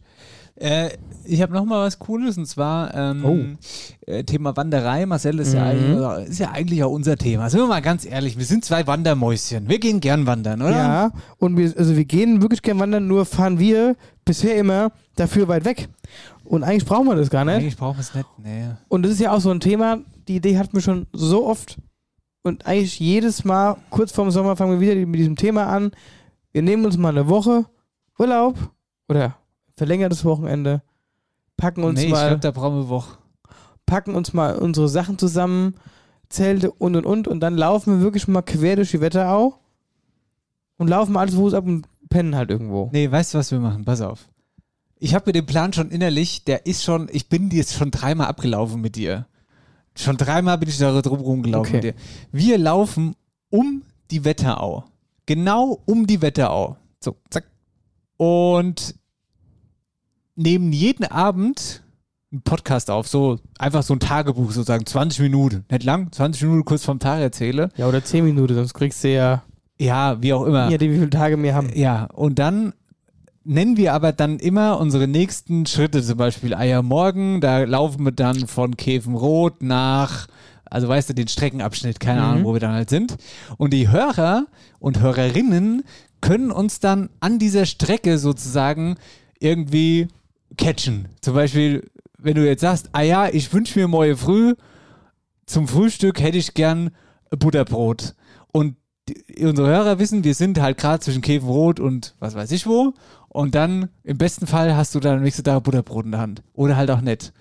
Äh, ich habe noch mal was Cooles und zwar ähm, äh, Thema Wanderei. Marcel ist, ja Mhm. eigentlich, ist ja eigentlich auch unser Thema. Sind wir mal ganz ehrlich, wir sind zwei Wandermäuschen. Wir gehen gern wandern, oder? Ja, und wir, also wir gehen wirklich gern wandern, nur fahren wir bisher immer dafür weit weg. Und eigentlich brauchen wir das gar nicht. Eigentlich brauchen wir es nicht. Nee. Und das ist ja auch so ein Thema, die Idee hatten wir schon so oft. Und eigentlich jedes Mal, kurz vorm Sommer, fangen wir wieder mit diesem Thema an. Wir nehmen uns mal eine Woche Urlaub oder verlängertes Wochenende, packen uns nee, ich mal glaube, da brauchen wir Woche. packen uns mal unsere Sachen zusammen, Zelte und und und und dann laufen wir wirklich mal quer durch die Wetterau und laufen mal alles Fuß ab und pennen halt irgendwo. Nee, weißt du, was wir machen? Pass auf. Ich habe mir den Plan schon innerlich, der ist schon, ich bin jetzt schon dreimal abgelaufen mit dir. Schon dreimal bin ich da drum rumgelaufen Okay. mit dir. Wir laufen um die Wetterau. Genau um die Wetterau. So, zack, und nehmen jeden Abend einen Podcast auf, so einfach so ein Tagebuch sozusagen, 20 Minuten, nicht lang, 20 Minuten kurz vom Tag erzähle. Ja, oder 10 Minuten, sonst kriegst du ja, Ja, wie auch immer. ja wie viele Tage wir haben. Ja, und dann nennen wir aber dann immer unsere nächsten Schritte, zum Beispiel Eier morgen, da laufen wir dann von Käfenrot nach, also weißt du, den Streckenabschnitt, keine Mhm. Ahnung, wo wir dann halt sind. Und die Hörer und Hörerinnen können uns dann an dieser Strecke sozusagen irgendwie catchen. Zum Beispiel, wenn du jetzt sagst, ah ja, ich wünsche mir morgen früh zum Frühstück hätte ich gern Butterbrot. Und die, unsere Hörer wissen, wir sind halt gerade zwischen Käfenrot und was weiß ich wo. Und dann im besten Fall hast du dann am nächsten Tag Butterbrot in der Hand. Oder halt auch nicht.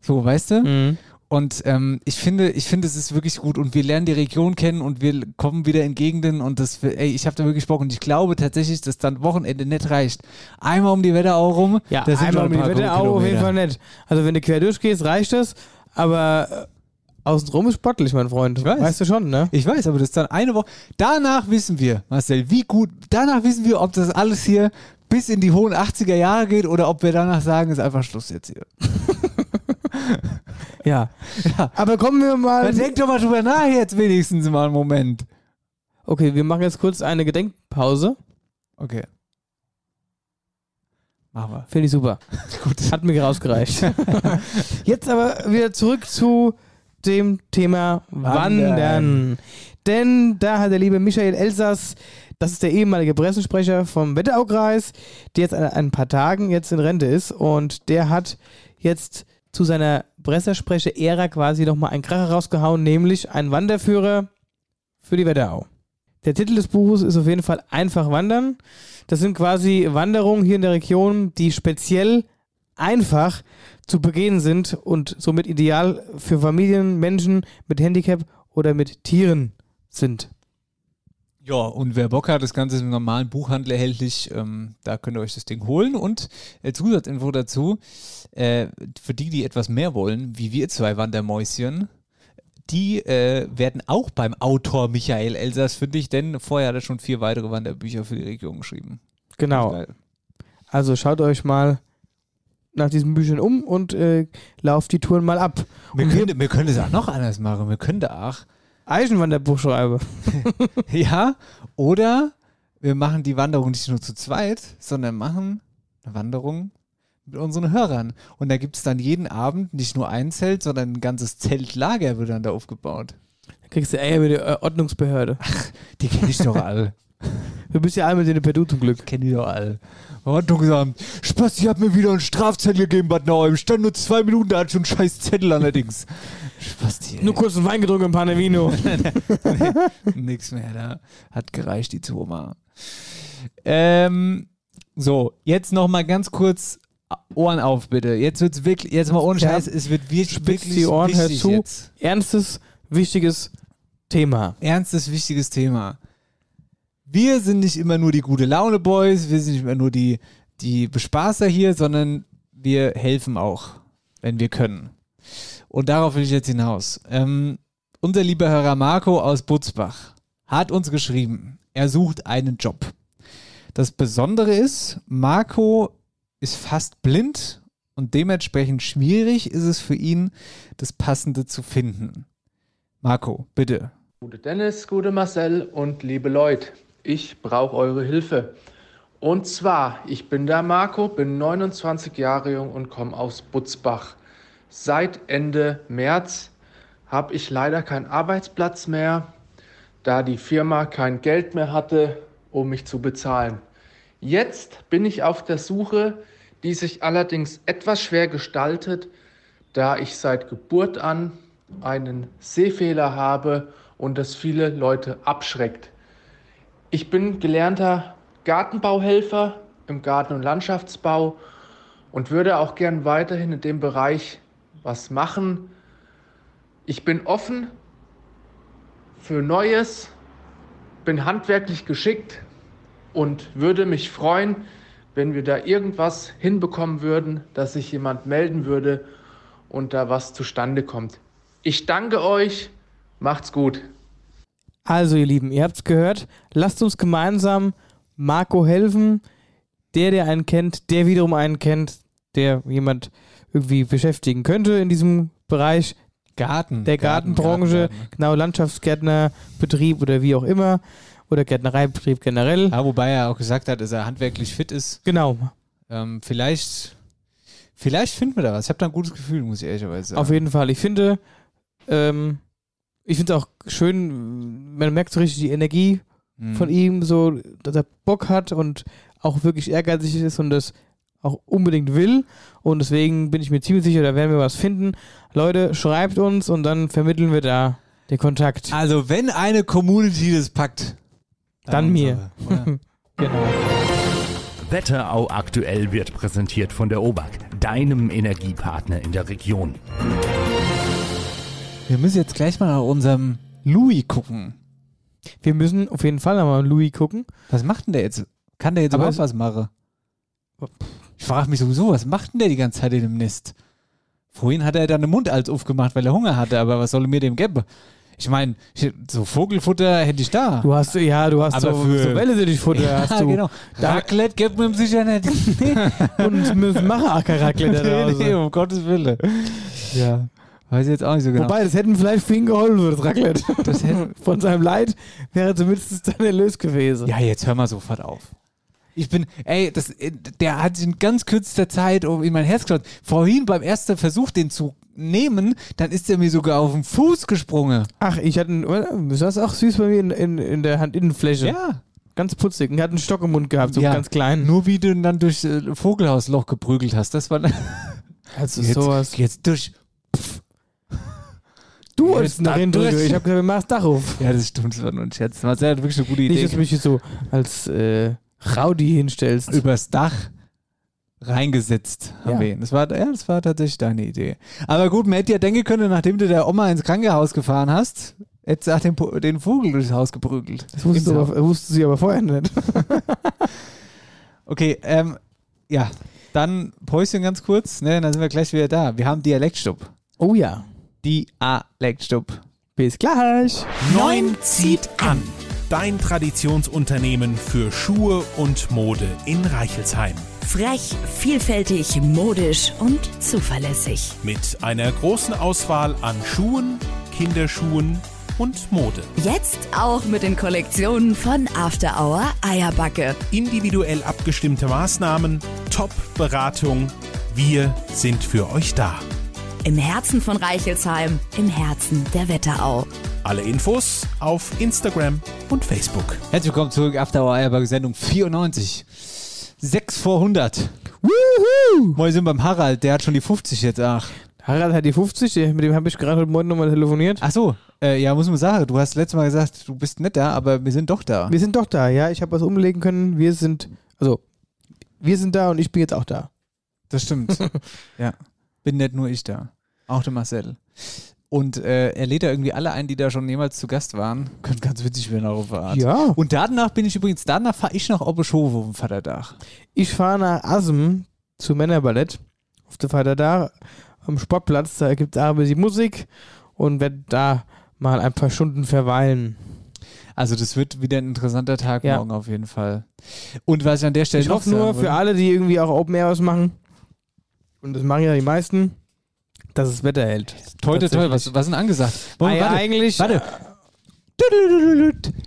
So, weißt du? Mhm. Und ähm, ich finde, ich finde, es ist wirklich gut und wir lernen die Region kennen und wir kommen wieder in Gegenden und das, ey, ich habe da wirklich Bock und ich glaube tatsächlich, dass dann Wochenende nicht reicht. Einmal um die Wetterau rum, Ja, einmal um die Wetterau auf jeden. Fall nicht. Also wenn du quer durchgehst, reicht das, aber äh, außenrum ist sportlich, mein Freund. weiß. Weißt du schon, ne? Ich weiß, aber das ist dann eine Woche. Danach wissen wir, Marcel, wie gut, danach wissen wir, ob das alles hier bis in die hohen 80er Jahre geht oder ob wir danach sagen, ist einfach Schluss jetzt hier. Ja. Ja. Aber kommen wir mal. Dann denk doch mal drüber nach jetzt wenigstens mal einen Moment. Okay, wir machen jetzt kurz eine Gedenkpause. Okay. Machen wir. Finde ich super. Gut. Hat mir rausgereicht. Jetzt aber wieder zurück zu dem Thema Wandern. Wandern. Denn da hat der liebe Michael Elsass, das ist der ehemalige Pressensprecher vom Wetteraukreis, der jetzt an ein paar Tagen jetzt in Rente ist und der hat jetzt zu seiner Pressesprecher-Ära quasi nochmal einen Kracher rausgehauen, nämlich einen Wanderführer für die Wetterau. Der Titel des Buches ist auf jeden Fall Einfach wandern. Das sind quasi Wanderungen hier in der Region, die speziell einfach zu begehen sind und somit ideal für Familien, Menschen mit Handicap oder mit Tieren sind. Ja, und wer Bock hat, das Ganze ist im normalen Buchhandel erhältlich. Ähm, da könnt ihr euch das Ding holen. Und äh, Zusatzinfo dazu, äh, für die, die etwas mehr wollen, wie wir zwei Wandermäuschen, die äh, werden auch beim Autor Michael Elsass fündig, denn vorher hat er schon vier weitere Wanderbücher für die Region geschrieben. Genau. Also schaut euch mal nach diesen Büchern um und äh, lauft die Touren mal ab. Wir Und können, wir können das auch noch anders machen. Wir können da auch Eisenwanderbuch schreibe. Ja, oder wir machen die Wanderung nicht nur zu zweit, sondern machen eine Wanderung mit unseren Hörern. Und da gibt es dann jeden Abend nicht nur ein Zelt, sondern ein ganzes Zeltlager wird dann da aufgebaut. Da kriegst du Ärger mit der äh, Ordnungsbehörde. Die kenne ich doch alle. Du bist ja alle mit denen per Du zum Glück. Kenne die doch alle. Ordnungsamt. Spaß, ihr habt mir wieder einen Strafzettel gegeben, Bad Nauheim. Stand nur zwei Minuten, da hat schon einen scheiß Zettel allerdings. Spaß, die, Nur kurz einen Wein getrunken, ein Panevino. Nix mehr, da hat gereicht die Zoma. Ähm, so, jetzt noch mal ganz kurz Ohren auf, bitte. Jetzt wird's wirklich, jetzt mal ohne Ja. Scheiß, es wird wirklich, wirklich die Ohren, hör wichtig zu. jetzt. Ernstes, wichtiges Thema. Ernstes, wichtiges Thema. Wir sind nicht immer nur die gute Laune Boys, wir sind nicht immer nur die, die Bespaßer hier, sondern wir helfen auch, wenn wir können. Und darauf will ich jetzt hinaus. Ähm, unser lieber Hörer Marco aus Butzbach hat uns geschrieben, er sucht einen Job. Das Besondere ist, Marco ist fast blind und dementsprechend schwierig ist es für ihn, das Passende zu finden. Marco, bitte. Gute Dennis, gute Marcel und liebe Leute, ich brauche eure Hilfe. Und zwar, ich bin der Marco, bin 29 Jahre jung und komme aus Butzbach. Seit Ende März habe ich leider keinen Arbeitsplatz mehr, da die Firma kein Geld mehr hatte, um mich zu bezahlen. Jetzt bin ich auf der Suche, die sich allerdings etwas schwer gestaltet, da ich seit Geburt an einen Sehfehler habe und das viele Leute abschreckt. Ich bin gelernter Gartenbauhelfer im Garten- und Landschaftsbau und würde auch gern weiterhin in dem Bereich was machen. Ich bin offen für Neues, bin handwerklich geschickt und würde mich freuen, wenn wir da irgendwas hinbekommen würden, dass sich jemand melden würde und da was zustande kommt. Ich danke euch, macht's gut. Also, ihr Lieben, ihr habt's gehört. Lasst uns gemeinsam Marco helfen. der, der einen kennt, der wiederum einen kennt, der jemand irgendwie beschäftigen könnte in diesem Bereich Garten. der Garten, Gartenbranche, Garten, Garten. genau Landschaftsgärtnerbetrieb oder wie auch immer oder Gärtnereibetrieb generell. Ja, wobei er auch gesagt hat, dass er handwerklich fit ist. Genau, Ähm, vielleicht, vielleicht finden wir da was. Ich habe da ein gutes Gefühl, muss ich ehrlicherweise sagen. auf jeden Fall. Ich finde, ähm, ich finde es auch schön, man merkt so richtig die Energie Mhm. von ihm, so, dass er Bock hat und auch wirklich ehrgeizig ist und das auch unbedingt will. Und deswegen bin ich mir ziemlich sicher, da werden wir was finden. Leute, schreibt uns und dann vermitteln wir da den Kontakt. Also, wenn eine Community das packt, Dann mir. unsere? Genau. Wetterau aktuell wird präsentiert von der OBAK, deinem Energiepartner in der Region. Wir müssen jetzt gleich mal nach unserem Louis gucken. Wir müssen auf jeden Fall nochmal Louis gucken. Was macht denn der jetzt? Kann der jetzt Aber überhaupt was machen? Ich frage mich sowieso, was macht denn der die ganze Zeit in dem Nest? Vorhin hat er dann den Mund als aufgemacht, weil er Hunger hatte, aber was soll er mir dem geben? Ich meine, so Vogelfutter hätte ich da. Du hast, ja, du hast Aber so, für- so Wellensittichfutter. ja, hast du. genau. Da- Raclette gibt mir sicher nicht. Und müssen machen Ackerraclette nee, nee, um Gottes Willen. Ja, weiß ich jetzt auch nicht so genau. Wobei, das hätten vielleicht für ihn geholfen, das Raclette. Das hätte- Von seinem Leid wäre zumindest dann erlöst gewesen. Ja, jetzt hör mal sofort auf. Ich bin, ey, das, äh, der hat in ganz kürzester Zeit in mein Herz geschaut. Vorhin beim ersten Versuch, den zu nehmen, dann ist er mir sogar auf den Fuß gesprungen. Ach, ich hatte, einen- du saß auch süß bei mir in, in, in der Handinnenfläche. Ja. Ganz putzig. Und er hat einen Stock im Mund gehabt, so Ja. ganz klein. Nur wie du ihn dann durch äh, Vogelhausloch geprügelt hast. Das war Also jetzt, sowas. jetzt durch. Du da nach hinten durch. drücken. Ich hab gesagt, wir machen das Dach auf. Ja, das stimmt, das war nur ein Scherz. Marcel hat wirklich eine gute Idee. Nicht, dass du mich so als äh, Rowdy hinstellst. übers Dach reingesetzt haben Ja. wir ihn. Das war, ja, das war tatsächlich deine Idee. Aber gut, man hätte ja denken können, nachdem du der Oma ins Krankenhaus gefahren hast, hättest du auch den, den Vogel durchs Haus geprügelt. Das du, Haus. aber, wusste sie aber vorher nicht. Okay, ähm, ja, dann Päuschen ganz kurz, ne, dann sind wir gleich wieder da. Wir haben Dialektstub. Oh ja. Dialektstub. Bis gleich. Neun zieht an. Dein Traditionsunternehmen für Schuhe und Mode in Reichelsheim. Frech, vielfältig, modisch und zuverlässig. Mit einer großen Auswahl an Schuhen, Kinderschuhen und Mode. Jetzt auch mit den Kollektionen von After Hour Eierbacke. Individuell abgestimmte Maßnahmen, Top-Beratung. Wir sind für euch da. Im Herzen von Reichelsheim, im Herzen der Wetterau. Alle Infos auf Instagram und Facebook. Herzlich willkommen zurück, After Hour Eierbacke Sendung 94. 6 vor 100. Woohoo! Wir sind beim Harald, der hat schon die 50 jetzt, ach. Harald hat die 50, der- mit dem habe ich gerade heute Morgen nochmal telefoniert. Ach so, äh, ja, muss man sagen, du hast letztes Mal gesagt, du bist nicht da, aber wir sind doch da. Wir sind doch da, ja. Ich habe was umlegen können. Wir sind, also, wir sind da und ich bin jetzt auch da. Das stimmt. ja. Bin nicht nur ich da. Auch der Marcel. Und äh, er lädt da irgendwie alle ein, die da schon jemals zu Gast waren. Könnte ganz witzig werden auf der Art. Ja. Und danach bin ich übrigens, danach fahre ich nach Obeschove auf dem Vaterdach. Ich fahre nach Asem zu Männerballett auf der Fahrt da am Sportplatz. Da gibt es aber die Musik und werde da mal ein paar Stunden verweilen. Also das wird wieder ein interessanter Tag Ja. morgen auf jeden Fall. Und was ich an der Stelle Ich noch hoffe nur für alle, die irgendwie auch Open Air was machen, und das machen ja die meisten, dass das Wetter hält. Toi, toi, toi, Tatsächlich. was, was ist denn angesagt? Ah, ja, warte, eigentlich. Warte.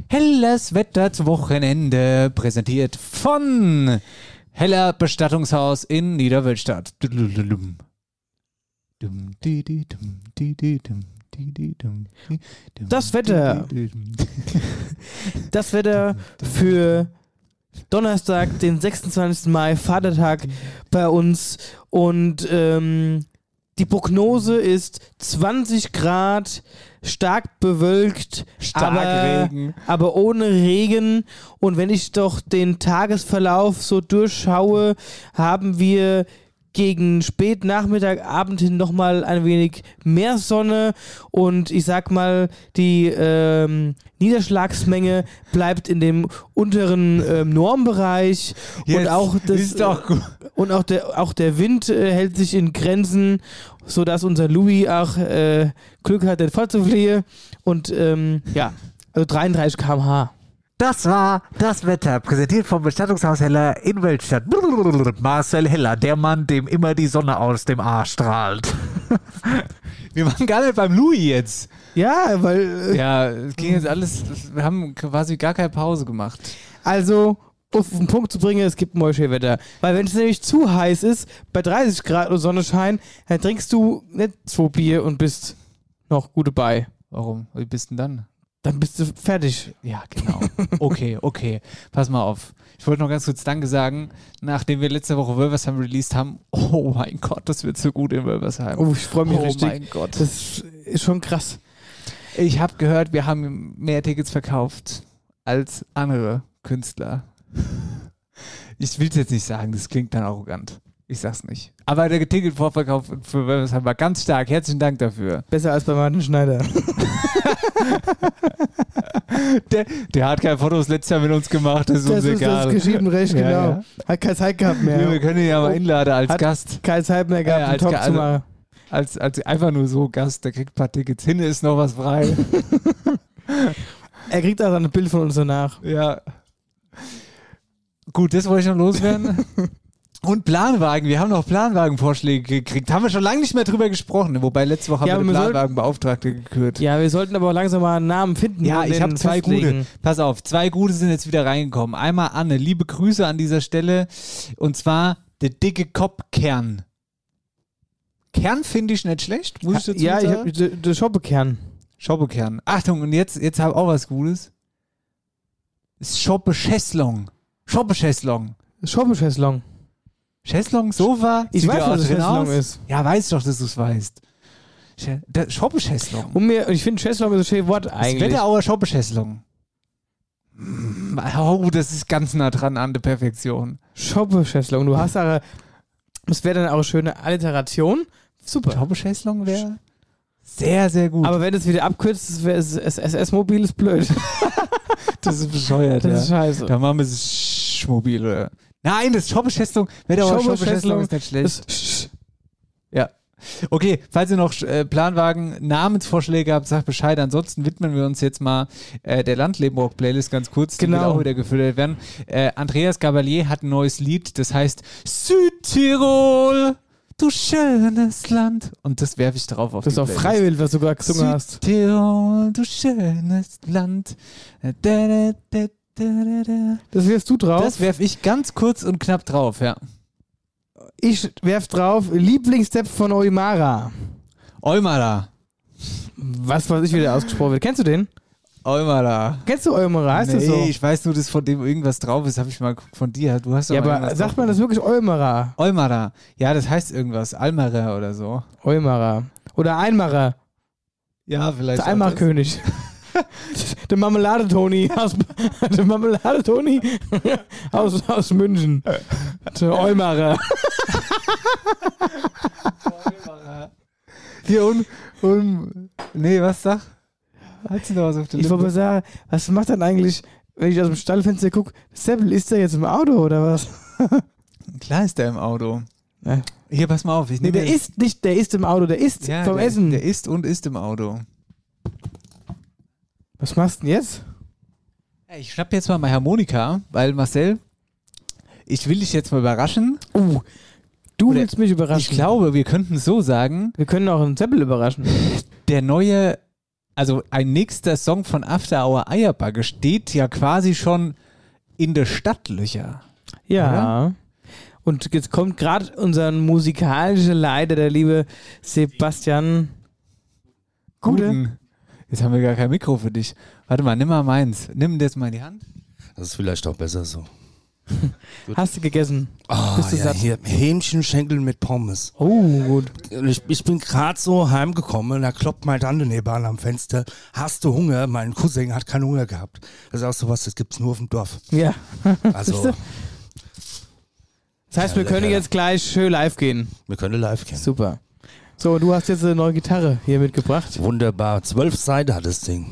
Helles Wetter zum Wochenende, präsentiert von Heller Bestattungshaus in dum, Das Wetter. Das Wetter für Donnerstag, den 26. Mai, Vatertag bei uns. Und ähm, die Prognose ist 20 Grad, stark bewölkt, aber, Starkregen. aber ohne Regen. Und wenn ich doch den Tagesverlauf so durchschaue, haben wir gegen Spätnachmittag, Abend hin nochmal ein wenig mehr Sonne und ich sag mal, die ähm, Niederschlagsmenge bleibt in dem unteren ähm, Normbereich und Jetzt auch das ist doch gut. und auch der auch der Wind äh, hält sich in Grenzen, sodass unser Louis auch äh, Glück hat, den vorzufliehen und ähm, ja, also 33 km/h. Das war das Wetter, präsentiert vom Bestattungshaus Heller in Weltstadt. Marcel Heller, der Mann, dem immer die Sonne aus dem Arsch strahlt. Wir waren gar nicht beim Louis jetzt. Ja, weil. äh, Ja, es ging jetzt alles, wir haben quasi gar keine Pause gemacht. Also, um auf den Punkt zu bringen, es gibt Moschee-Wetter. Weil wenn es nämlich zu heiß ist, bei 30 Grad und Sonnenschein, dann trinkst du nicht zwei Bier und bist noch gut dabei. Warum? Wie bist du denn dann? Dann bist du fertig. Ja, genau. Okay, okay. Pass mal auf. Ich wollte noch ganz kurz Danke sagen, nachdem wir letzte Woche Wölversheim released haben. Oh mein Gott, das wird so gut in Wölversheim. Oh, ich freue mich oh richtig. mein Gott. Das ist schon krass. Ich habe gehört, wir haben mehr Tickets verkauft als andere Künstler. Ich will es jetzt nicht sagen, das klingt dann arrogant. Ich sag's nicht. Aber der Ticketvorverkauf für Wölversheim war ganz stark. Herzlichen Dank dafür. Besser als bei Martin Schneider. Der, der hat keine Fotos letztes Jahr mit uns gemacht, das ist Das uns ist egal. das geschrieben Recht, Ja, genau. ja. Hat keine Zeit gehabt mehr. Ja, wir können ihn ja mal einladen als Hat Gast. Keine Zeit mehr gehabt, Ja, als Talk Ga- zu machen. also, als, als einfach nur so Gast, der kriegt ein paar Tickets. Hinne ist noch was frei. Er kriegt auch ein Bild von uns danach. ja. Gut, das wollte ich noch loswerden. Und Planwagen, wir haben noch Planwagenvorschläge gekriegt. Haben wir schon lange nicht mehr drüber gesprochen. Wobei letzte Woche Ja, haben wir wir Planwagenbeauftragte gekürt. Ja, wir sollten aber auch langsam mal einen Namen finden. Ja, ich habe zwei festlegen. gute. Pass auf, zwei gute sind jetzt wieder reingekommen. Einmal Anne, liebe Grüße an dieser Stelle. Und zwar der dicke Kopfkern. Kern finde ich nicht schlecht, muss ich dazu Ja, ich sagen. habe den Schoppekern. Schoppekern. Achtung, und jetzt, jetzt habe ich auch was Gutes. Das ist Schoppe Chaiselong. Schoppe Chaiselong. Chaiselong, Sofa. Ich sieht weiß, ja was aus. ist. Ja, weiß doch, dass du es weißt. Sch- der Schoppe Chaiselong. Und mir, ich finde Schäslong ist ein schönes Wort Das eigentlich. Wetterauer Schoppe Chaiselong. Mm, Oh, das ist ganz nah dran an der Perfektion. Schoppeschäslong. Du hast aber, das wäre dann auch eine schöne Alliteration. Super. Schoppe Chaiselong wäre sehr, sehr gut. Aber wenn es wieder abkürzt, das wäre- das SS-Mobil ist blöd. das ist bescheuert. Das ja. ist scheiße. Da machen wir es Schmobil, oder? Nein, das Schoppe-Chaiselong. Wetterauer Schoppe-Chaiselong ist nicht schlecht. ist Ja. Okay, falls ihr noch äh, Planwagen, Namensvorschläge habt, sagt Bescheid. Ansonsten widmen wir uns jetzt mal äh, der Landlebenrock-Playlist ganz kurz. Die Genau. will auch wieder gefüllt werden. Äh, Andreas Gabalier hat ein neues Lied, das heißt Südtirol, du schönes Land. Und das werfe ich drauf auf Das ist die auch freiwillig, was du gerade gesungen hast. Südtirol, du schönes Land. Da, da, da, da. Das wirfst du drauf. Das werfe ich ganz kurz und knapp drauf, ja. ich werf drauf Lieblingsstep von Oimara. Eumara. Was weiß ich, wie der ausgesprochen wird. Kennst du den? Eumara. Kennst du Eumara? Heißt nee, das so? ich weiß nur, dass von dem irgendwas drauf ist, habe ich mal geguckt von dir. Du hast Ja, aber sagt man das wirklich Eumara? Eumara. Ja, das heißt irgendwas. Almara oder so. Eumara. Oder Einmacher. Ja, vielleicht. Der Einmachkönig. der Marmelade-Toni aus, der Marmelade-Toni aus, aus München. Der Eumarer. Hier und, und. Nee, was sag? Hast du noch was auf der Ich wollte mal sagen, was macht dann eigentlich, wenn ich aus dem Stallfenster gucke, Seppel, ist der jetzt im Auto oder was? Klar ist der im Auto. Ja. Hier, pass mal auf. Ich Nee, nehme der ist nicht, der ist im Auto, der ist ja, vom der, Essen. Der ist und ist im Auto. Was machst du denn jetzt? Ich schnapp jetzt mal meine Harmonika, weil Marcel, ich will dich jetzt mal überraschen. Oh, du Oder willst mich überraschen. Ich glaube, wir könnten es so sagen, Wir können auch einen Seppel überraschen. der neue, also ein nächster Song von After Hour Eierbagge steht ja quasi schon in der Stadtlöcher. Ja. Und jetzt kommt gerade unser musikalischer Leiter, der liebe Sebastian. Guten. Jetzt haben wir gar kein Mikro für dich. Warte mal, nimm mal meins. Nimm das mal in die Hand. Das ist vielleicht auch besser so. Hast du gegessen? Ah, Bist du ja, satt? hier Hähnchenschenkel mit Pommes. Oh, gut. Ich, ich bin gerade so heimgekommen, da kloppt mein Tante nebenan am Fenster. Hast du Hunger? Mein Cousin hat keinen Hunger gehabt. Das ist auch sowas, das gibt's nur auf dem Dorf. Ja. Also? Das heißt, wir Ja, können lecker. jetzt gleich schön live gehen. wir können live gehen. Super. So, du hast jetzt eine neue Gitarre hier mitgebracht. Wunderbar. Zwölf Seiten hat das Ding.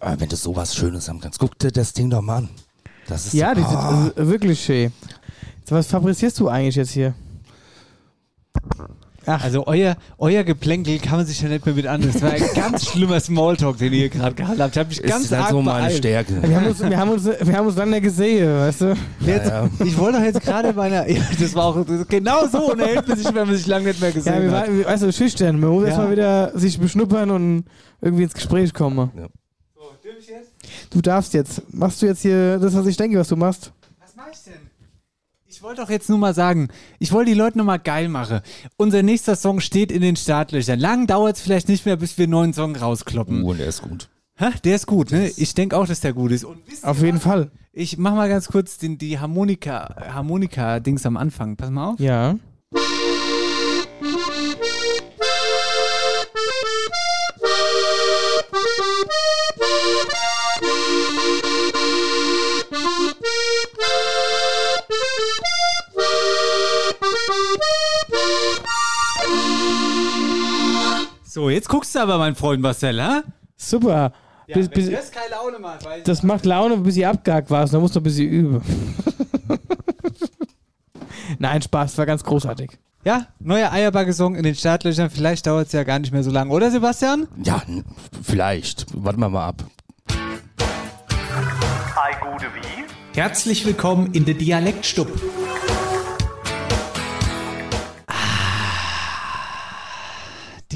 Äh, Wenn du sowas Schönes haben kannst, guck dir das Ding doch mal an. Das ist Ja, so, die sind ah, äh, wirklich schön. Was fabrizierst du eigentlich jetzt hier? Also euer, euer Geplänkel kann man sich ja nicht mehr mit an. Das war ein ganz schlimmer Smalltalk, den ihr hier gerade gehabt habt. Ich habe mich Ist ganz halt arg so meine beeilt. Stärke. Wir haben uns, wir haben uns, wir haben uns lange nicht gesehen, weißt du? Jetzt, Ja, ja. Ich wollte doch jetzt gerade meiner. Ja, das war auch genau so unterhält man sich, wenn man sich lange nicht mehr gesehen Ja, wir hat. waren, weißt du, schüchtern. Man muss Ja. erst mal wieder sich beschnuppern und irgendwie ins Gespräch kommen. Ja. Du darfst jetzt. Machst du jetzt hier das, was ich denke, was du machst? Was mach ich denn? Ich wollte doch jetzt nur mal sagen, ich wollte die Leute nur mal geil machen. Unser nächster Song steht in den Startlöchern. Lang dauert es vielleicht nicht mehr, bis wir einen neuen Song rauskloppen. Uh, und der ist gut. Hä? Der ist gut, ne? Ich denke auch, dass der gut ist. Auf jeden Fall. Ich mach mal ganz kurz den, die Harmonika, Harmonika-Dings am Anfang. Pass mal auf. Ja. So, jetzt guckst du aber, mein Freund Marcel, hä? Super. bis, bis, das keine Laune macht, weiß das macht Laune, bis ihr abgehakt warst. Da musst du ein bisschen üben. Nein, Spaß. War ganz großartig. Ja, neuer Eierbagge-Song in den Startlöchern. Vielleicht dauert es ja gar nicht mehr so lange, oder Sebastian? Ja, vielleicht. Warten wir mal ab. Herzlich willkommen in der Dialektstub.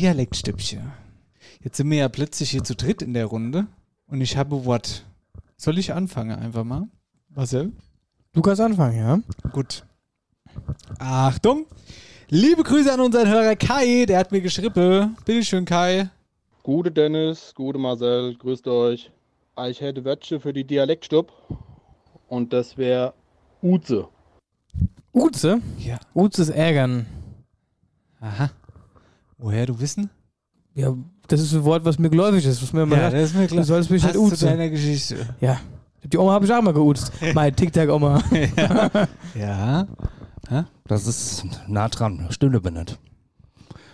Dialektstüppchen. Jetzt sind wir ja plötzlich hier zu dritt in der Runde und ich habe Wort. Soll ich anfangen einfach mal? Marcel? Du kannst anfangen, ja? Gut. Achtung! Liebe Grüße an unseren Hörer Kai, der hat mir geschrieben. Bitteschön, Kai. Gute Dennis, gute Marcel, grüßt euch. Ich hätte Wörtchen für die Dialektstub und das wäre Uze. Uze? Ja. Uzes Ärgern. Aha. Woher du wissen? Ja, das ist ein Wort, was mir geläufig ist. Was mir immer Ja, sagt, das ist mir klar. Du sollst mich Passt nicht zu deiner Geschichte. Ja. Die Oma habe ich auch mal geuzt. Meine Tic-Tac-Oma. Ja. Das ist nah dran. Stimmt aber nicht.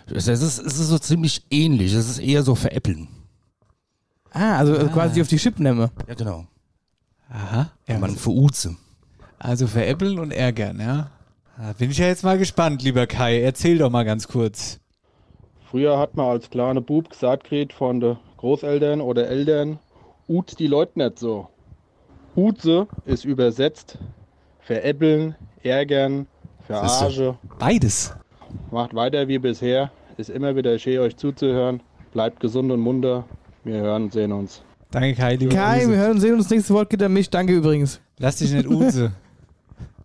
Es ist, es ist so ziemlich ähnlich. Es ist eher so veräppeln. ah, also quasi auf die Chip nehme. Ja, genau. Aha. Ja, man veruze. Also veräppeln und ärgern, ja. Da bin ich ja jetzt mal gespannt, lieber Kai. Erzähl doch mal ganz kurz. Früher hat man als kleiner Bub gesagt kriegt von den Großeltern oder Eltern, Ut die Leute nicht so. Uze ist übersetzt veräppeln, ärgern, verarschen. Beides. Macht weiter wie bisher. Ist immer wieder schön, euch zuzuhören. Bleibt gesund und munter. Wir hören und sehen uns. Danke, Kai, liebe Kai, Grüße. wir hören und sehen uns. Nächstes Wort geht an mich. Danke übrigens. Lass dich nicht uze.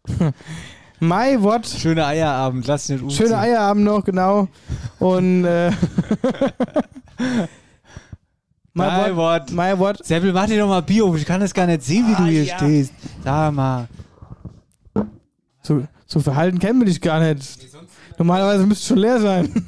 Mai Wort. Schöner Eierabend, lass nicht uze. Schöne Eierabend noch, genau. Und äh, Mein Wort. Mein Wort. Seppel, mach dir doch mal Bio. Ich kann das gar nicht sehen, wie du hier ja. stehst. Sag mal. So, so Verhalten kennen wir dich gar nicht. Normalerweise müsste es schon leer sein.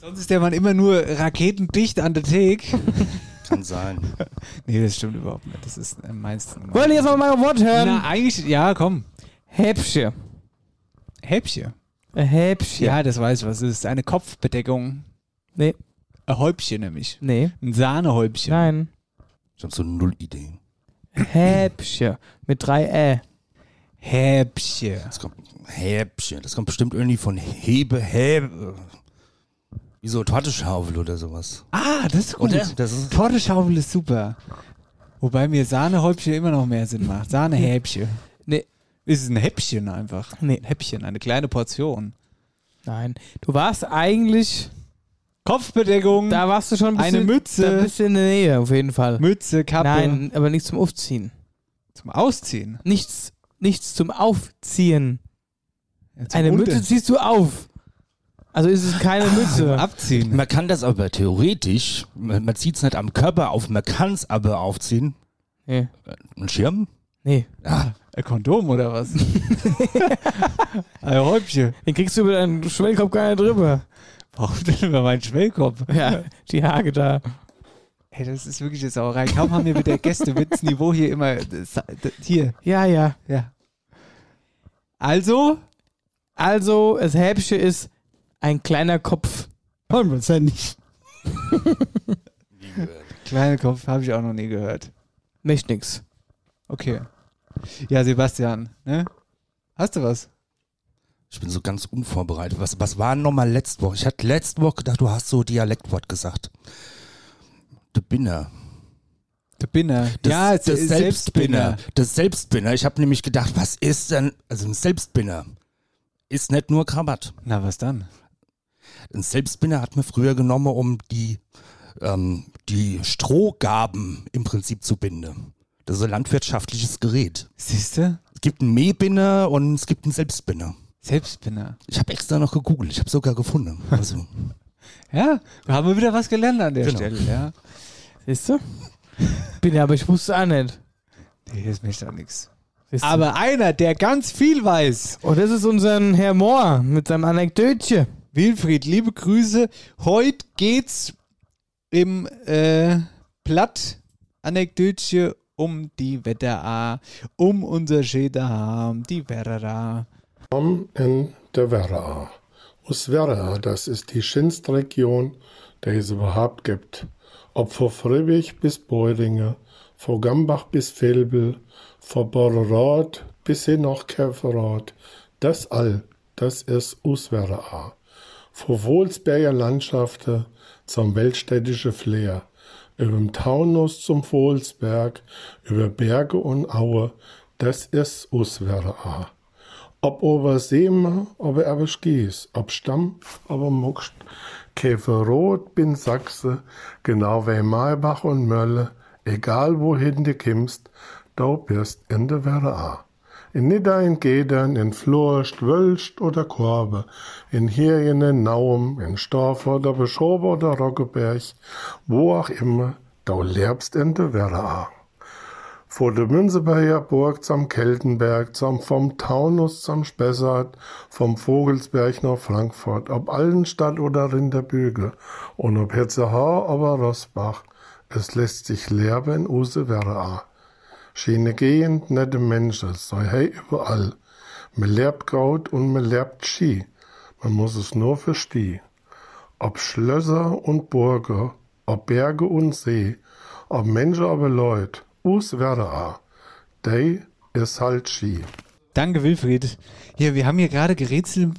Sonst ist der Mann immer nur raketendicht an der Theke. Kann sein. nee, das stimmt überhaupt nicht. Das ist äh, meins. Wollen wir jetzt mal mein Wort hören? Na, eigentlich, ja, komm. Häppchen. Häppchen. Ein Häppchen. Ja, das weiß ich, was es ist. Eine Kopfbedeckung. Nee. Ein Häubchen nämlich. Nee. Ein Sahnehäubchen. Nein. Ich habe so null Idee. Häppchen. Mit drei Ä. Häppchen. Das kommt, Häppchen. Das kommt bestimmt irgendwie von Hebe, Hebe. Wie so Torteschaufel oder sowas. Ah, das ist gut. Oder? Das ist- Torteschaufel ist super. Wobei mir Sahnehäubchen immer noch mehr Sinn macht. Sahnehäppchen. Nee. Ist es ein Häppchen einfach? Nee. Ein Häppchen, eine kleine Portion. Nein. Du warst eigentlich. Kopfbedeckung. Da warst du schon ein bisschen. Eine Mütze. Da bist du in der Nähe, auf jeden Fall. Mütze, Kappe. Nein, aber nichts zum Aufziehen. Zum Ausziehen. Nichts, nichts zum Aufziehen. Ja, zum Eine Unter- Mütze ziehst du auf. Also ist es keine Mütze. Abziehen. Man kann das aber theoretisch, man, man zieht es nicht am Körper auf, man kann es aber aufziehen. Nee. Ein Schirm? Nee. Ah, Ein Kondom oder was? ein Häubchen. Den kriegst du über deinen Schwellkopf gar nicht drüber. Warum denn über meinen Schwellkopf? Ja, die Haare da. Hey, das ist wirklich eine Sauerei. Kaum haben wir mit der Gästewitz-Niveau hier immer. Das, das, hier. Ja, ja. Ja. Also? Also, das Häppchen ist ein kleiner Kopf. Hundertprozentig. Kleiner Kopf habe ich auch noch nie gehört. Nicht nix. Okay. Ja, Sebastian, ne? Hast du was? Ich bin so ganz unvorbereitet. Was, was war nochmal letzte Woche? Ich hatte letzte Woche gedacht, du hast so Dialektwort gesagt. Der Binner. Der Binner. Das, ja, das Selbstbinner. Das Selbstbinner. Ich habe nämlich gedacht, was ist denn, also ein Selbstbinner ist nicht nur Krabat. Na, was dann? Ein Selbstbinner hat man früher genommen, um die, ähm, die Strohgaben im Prinzip zu binden. Das ist ein landwirtschaftliches Gerät. Siehst du? Es gibt einen Mähbinder und es gibt einen Selbstbinner. Selbstbinner. Ich habe extra noch gegoogelt, ich habe sogar gefunden. Also, Ja, da haben wir wieder was gelernt an der Genau. Stelle, ja. Siehst du? Bin ja, aber ich wusste auch nicht. Nee, ist mir da nichts. Aber einer, der ganz viel weiß. Und das ist unser Herr Mohr mit seinem Anekdötchen. Wilfried, liebe Grüße. Heute geht's im äh, Platt-Anekdötchen um die Wetterau, um unser Schäderham, die Werra. Am in der Werra. Aus Werra, das ist die schönste Region, die es überhaupt gibt. Ob von Friedrich bis Beuringe, von Gambach bis Velbel, von Borrerath bis hin nach Käferath, das all, das ist aus Werra. Von Wohlsberger Landschaften zum weltstädtische Flair, über dem Taunus zum Wohlsberg, über Berge und Aue, das ist aus Werra. Ob over Seema, ob er Skies, ob Stamm, ob Muckst, Käferrot bin Sachse, genau wie Maybach und Mölle, egal wohin du kimmst, du bist in der Werra. In Nidda, in Gedern, in Flurst, Wölst oder Korbe, in Hirjen, in Naum, in Storf oder Beschobe oder Roggeberg, wo auch immer, du lebst in der Werra. Vor der Münzeberger Burg zum Keltenberg, zum, vom Taunus zum Spessart, vom Vogelsberg nach Frankfurt, ob Allenstadt oder Rinderbügel, und ob Hetzehar oder Rossbach, es lässt sich lerben in Use Werra. Schiene gehend, nette Menschen, sei hey überall. Man lerbt Gaut und man lerbt Ski. Man muss es nur verstehen. Ob Schlösser und Burge, ob Berge und See, ob Menschen, aber Leute, us Werra. Dei ist halt Ski. Danke, Wilfried. Hier, wir haben hier gerade gerätselt.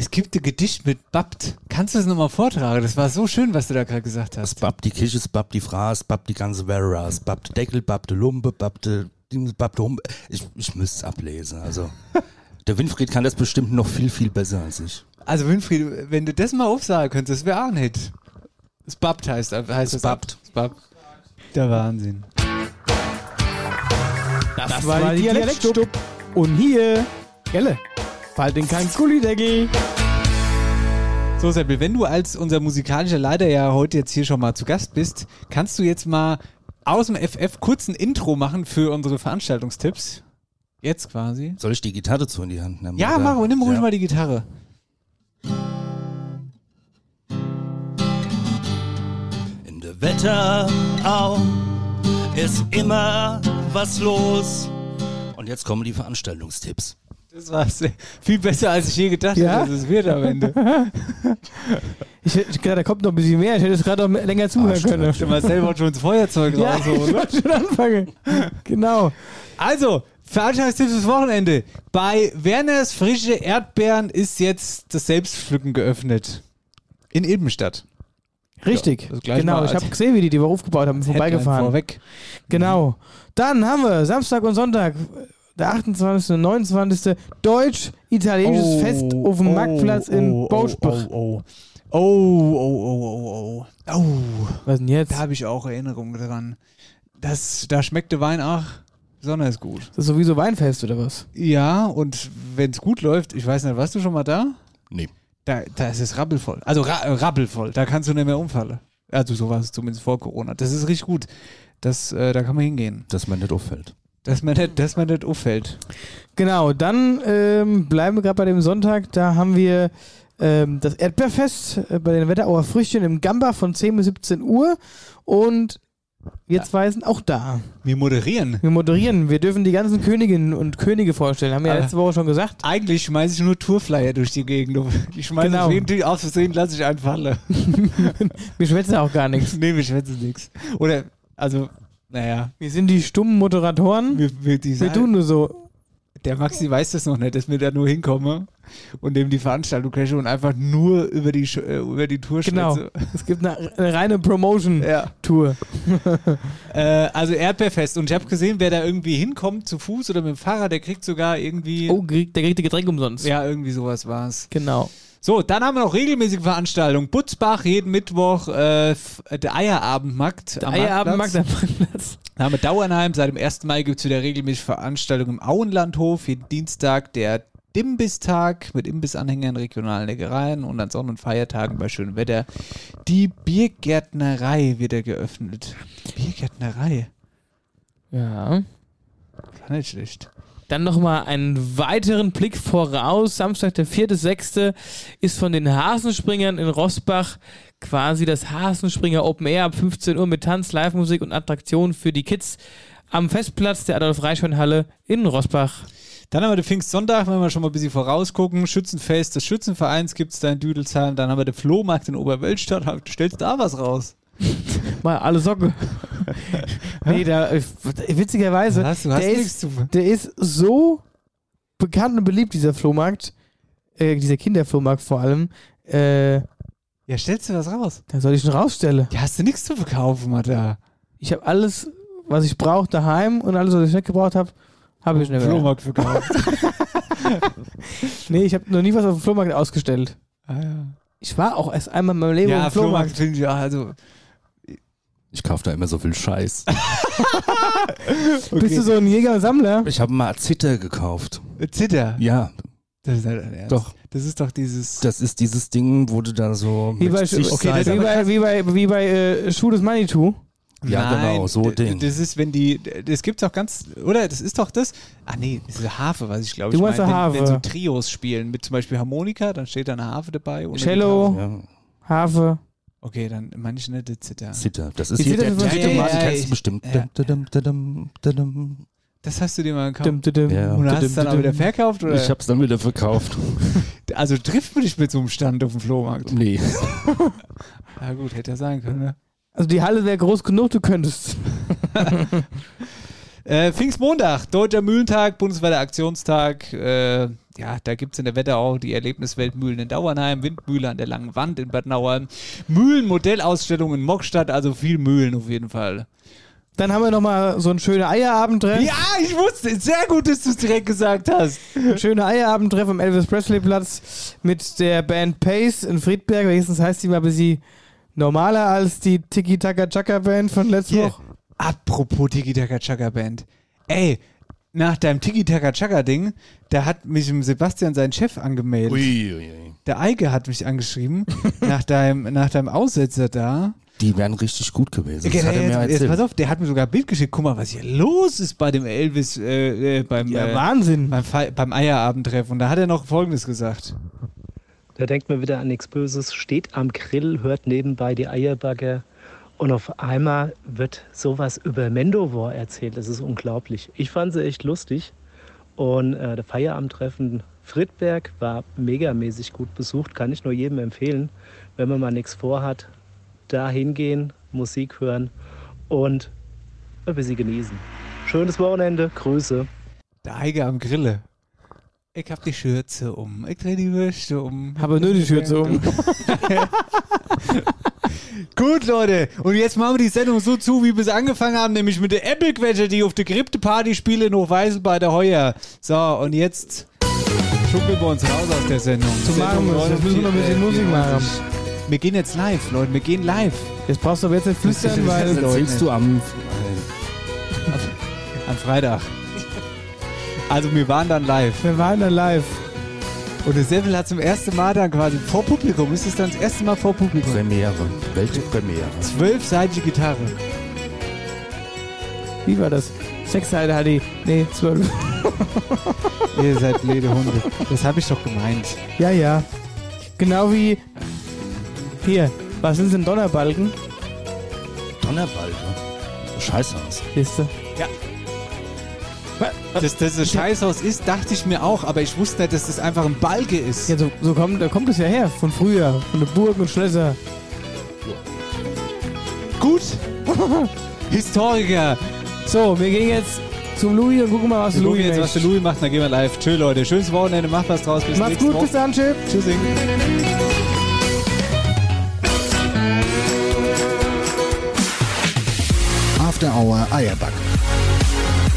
Es gibt ein Gedicht mit Babt. Kannst du das nochmal vortragen? Das war so schön, was du da gerade gesagt hast. es babbt die Kiche, es babbt die Fraß, es babbt die ganze Werra, es babbt der Deckel, babbt die Lumpe, babbt die Humpe. Ich, ich müsste es ablesen. Also, der Winfried kann das bestimmt noch viel, viel besser als ich. Also, Wilfried, wenn du das mal aufsagen könntest, das wäre auch ein Hit. Das Babt heißt, heißt das. Babt. Das Babt. Der Wahnsinn. Das, war die Dialektstub. Und hier, Gelle, fall den kein Gullideckel. So, Seppel, wenn du als unser musikalischer Leiter ja heute jetzt hier schon mal zu Gast bist, kannst du jetzt mal aus dem FF kurz ein Intro machen für unsere Veranstaltungstipps? Jetzt quasi. Soll ich die Gitarre zu in die Hand nehmen? Ja, oder? mach, nimm ruhig Ja. mal die Gitarre. In der Wetterau ist immer was los. Und jetzt kommen die Veranstaltungstipps. Das war viel besser, als ich je gedacht Ja? hätte, dass es wird am Ende. Ich hätte gedacht, da kommt noch ein bisschen mehr. Ich hätte es gerade noch länger zuhören können. Du mal selber schon ins Feuerzeug Ja, raus. ich oder? wollte schon anfangen. Genau. Also, Veranstaltungstipps fürs Wochenende. Bei Werners frische Erdbeeren ist jetzt das Selbstpflücken geöffnet. In Ilbenstadt. Richtig. Ja, genau. Ich habe gesehen, wie die die Woche aufgebaut haben, Headline vorbeigefahren. Vorweg. Genau. Dann haben wir Samstag und Sonntag, der 28. und 29. Deutsch-Italienisches Oh, Fest auf dem oh, Marktplatz in oh, Bauspach. Oh, oh, oh, oh, oh, oh. Oh, Was denn jetzt? da habe ich auch Erinnerungen dran. Das, da schmeckt der Wein auch besonders gut. Das ist sowieso Weinfest oder was? Ja, und wenn es gut läuft, ich weiß nicht, warst du schon mal da? Nee. Da, da ist es rabbelvoll. Also ra rabbelvoll. Da kannst du nicht mehr umfallen. Also so war es zumindest vor Corona. Das ist richtig gut. Das, äh, da kann man hingehen. Dass man nicht auffällt. Dass man nicht, dass man nicht auffällt. Genau, dann ähm, bleiben wir gerade bei dem Sonntag. Da haben wir ähm, das Erdbeerfest äh, bei den Wetterauer Früchtchen im Gamba von 10 bis 17 Uhr. Und wir zwei sind auch da. Wir moderieren. Wir moderieren. Wir dürfen die ganzen Königinnen und Könige vorstellen. Haben wir ja letzte Woche schon gesagt. Eigentlich schmeiße ich nur Tourflyer durch die Gegend. Ich schmeiße Genau. jeden aus Versehen, lasse ich einen fallen. Wir schwätzen auch gar nichts. nee, wir schwätzen nichts. Oder, also, naja. Wir sind die stummen Moderatoren. Wir, wir, Wir tun nur so. Der Maxi weiß das noch nicht, dass wir da nur hinkommen. und dem die Veranstaltung crashe und einfach nur über die, äh, über die Tour Genau. Es gibt eine, eine reine Promotion-Tour. Äh, also Erdbeerfest. Und ich habe gesehen, wer da irgendwie hinkommt, zu Fuß oder mit dem Fahrrad, der kriegt sogar irgendwie. Oh, der kriegt die Getränke umsonst. Ja, irgendwie sowas war's. Genau. So, dann haben wir noch regelmäßige Veranstaltungen. Butzbach jeden Mittwoch, äh, äh, der Eierabendmarkt. Der Eierabendmarkt am Marktplatz. Dann haben wir Dauernheim. Seit dem 1. Mai gibt es wieder regelmäßig Veranstaltungen im Auenlandhof. Jeden Dienstag der Dimbistag mit Imbissanhängern, regionalen Leckereien und an Sonn- und Feiertagen bei schönem Wetter. Die Biergärtnerei wird ja geöffnet. Biergärtnerei. Ja. War nicht schlecht. Dann nochmal einen weiteren Blick voraus. Samstag, der 4.6. ist von den Hasenspringern in Rossbach quasi das Hasenspringer Open Air ab 15 Uhr mit Tanz, Live-Musik und Attraktionen für die Kids am Festplatz der Adolf-Reichhorn-Halle in Rossbach. Dann haben wir den Pfingstsonntag, wenn wir schon mal ein bisschen vorausgucken. Schützenfest des Schützenvereins gibt es da in Düdelsheim. Dann haben wir den Flohmarkt in Oberweltstadt. Du stellst da was raus. Mal alle Socke. nee, da, äh, witzigerweise, Was? Du hast der, ist, zu- der ist so bekannt und beliebt, dieser Flohmarkt, äh, dieser Kinderflohmarkt vor allem. Äh, ja, stellst du was raus? Da soll ich schon rausstellen. Ja, hast du nichts zu verkaufen, Alter. Ich habe alles, was ich brauche, daheim und alles, was ich nicht gebraucht habe, habe ich nicht mehr. Flohmarkt verkauft. nee, ich habe noch nie was auf dem Flohmarkt ausgestellt. Ah, ja. Ich war auch erst einmal in meinem Leben ja, auf dem Flohmarkt Flohmarkt. finde ich ja, also. Ich kaufe da immer so viel Scheiß. Bist du so ein Jäger und Sammler? Ich habe mal Zitter gekauft. Zitter? Ja. Das ist halt Ernst. Doch. Das ist doch dieses. Das ist dieses Ding, wo du da so. Wie bei, zig okay, wie bei, wie bei, wie bei äh, Schuh des Manitou. Ja, genau, so Ding. Das ist, wenn die, das gibt's auch ganz, oder? Das ist doch das. Ah nee, das ist Harfe, was ich glaube Du ich meinst meine. eine Wenn, wenn so Harfe. Trios spielen mit zum Beispiel Harmonika, dann steht da eine Harfe dabei. Cello, Gitarre. Harfe. Okay, dann meine ich nicht die Zither. Zitter. Das ist Die hier Zither der dritte Ja, Mann, ja, kennst ich- du bestimmt. ja. Das hast du dir mal gekauft. Dum, dum, dum. Ja. Und hast es dann auch wieder verkauft? Oder? Ich hab's dann wieder verkauft. also trifft man dich mit so einem Stand auf dem Flohmarkt? Nee. Ja gut, hätte ja sein können. Ne? Also die Halle wäre groß genug, du könntest. Äh, Pfingstmontag, Deutscher Mühlentag, bundesweiter Aktionstag. Äh, ja, da gibt es in der Wetterau die Erlebniswelt Mühlen in Dauernheim, Windmühle an der Langen Wand in Bad Nauheim, Mühlen-Modellausstellung in Mockstadt, also viel Mühlen auf jeden Fall. Dann haben wir nochmal so einen schönen Eierabendtreff. Ja, ich wusste, sehr gut, dass du es direkt gesagt hast. Ein schöner Eierabendtreff am Elvis Presley Platz mit der Band Pace in Friedberg. Wenigstens heißt die mal ein bisschen normaler als die Tiki Taka Chaka Band von letzter Hier, Woche. apropos Tiki Taka Chaka Band. Ey, nach deinem Tiki Taka Chaka Ding, da hat mich im Sebastian sein Chef angemeldet. Ui, ui, ui. Der Eike hat mich angeschrieben nach deinem, nach deinem Aussetzer da. Die wären richtig gut gewesen. Okay, Das hat er mir jetzt, jetzt pass auf, der hat mir sogar ein Bild geschickt. Guck mal, was hier los ist bei dem Elvis, äh, äh, beim, Ja, äh, Wahnsinn. beim, Fe beim Eierabendtreff. Und da hat er noch Folgendes gesagt. Da denkt man wieder an nichts Böses, steht am Grill, hört nebenbei die Eierbagger und auf einmal wird sowas über Mendovor erzählt. Das ist unglaublich. Ich fand sie echt lustig und äh, der Feierabendtreffen Friedberg war megamäßig gut besucht, kann ich nur jedem empfehlen, wenn man mal nichts vorhat, da hingehen, Musik hören und ein bisschen genießen. Schönes Wochenende, Grüße. Der Eike am Grille. Ich hab die Schürze um, ich dreh die Würste um. Habe nur die Schürze um. Gut, Leute. Und jetzt machen wir die Sendung so zu, wie wir es angefangen haben, nämlich mit der Apple-Quetsche, die auf der Krypte-Party spiele in Hochweisel bei der Heuer. So, und jetzt schuckeln wir uns raus aus der Sendung. So machen wir. Jetzt müssen wir noch ein bisschen Musik machen. Wir gehen jetzt live, Leute. Wir gehen live. Jetzt brauchst du aber jetzt nicht flüstern, Das weil... Erzählst du am. Am Freitag. Also, wir waren dann live. Wir waren dann live. Und der Seville hat zum ersten Mal dann quasi vor Publikum, ist es dann das erste Mal vor Publikum? Premiere. Weltpremiere. Zwölfseitige Gitarre. Wie war das? Sechs Seite hatte ich. Nee, zwölf. Ihr seid blöde Hunde. Das habe ich doch gemeint. Ja, ja. Genau wie... Hier, was sind denn Donnerbalken? Donnerbalken. Scheiße aus. Siehst du? Ja dass das ein Scheißhaus ist, dachte ich mir auch, aber ich wusste nicht, dass das einfach ein Balge ist. Ja, so, so kommt, da kommt es ja her, von früher, von den Burgen und Schlösser. Gut. Historiker. So, wir gehen jetzt zum Louis und gucken mal, was wir Louis jetzt, was der Louis macht, dann gehen wir live. Tschö, Leute. Schönes Wochenende. Macht was draus. Bis Macht's gut. Woche. Bis dann. Tschö. Tschüssing. After Hour Eierback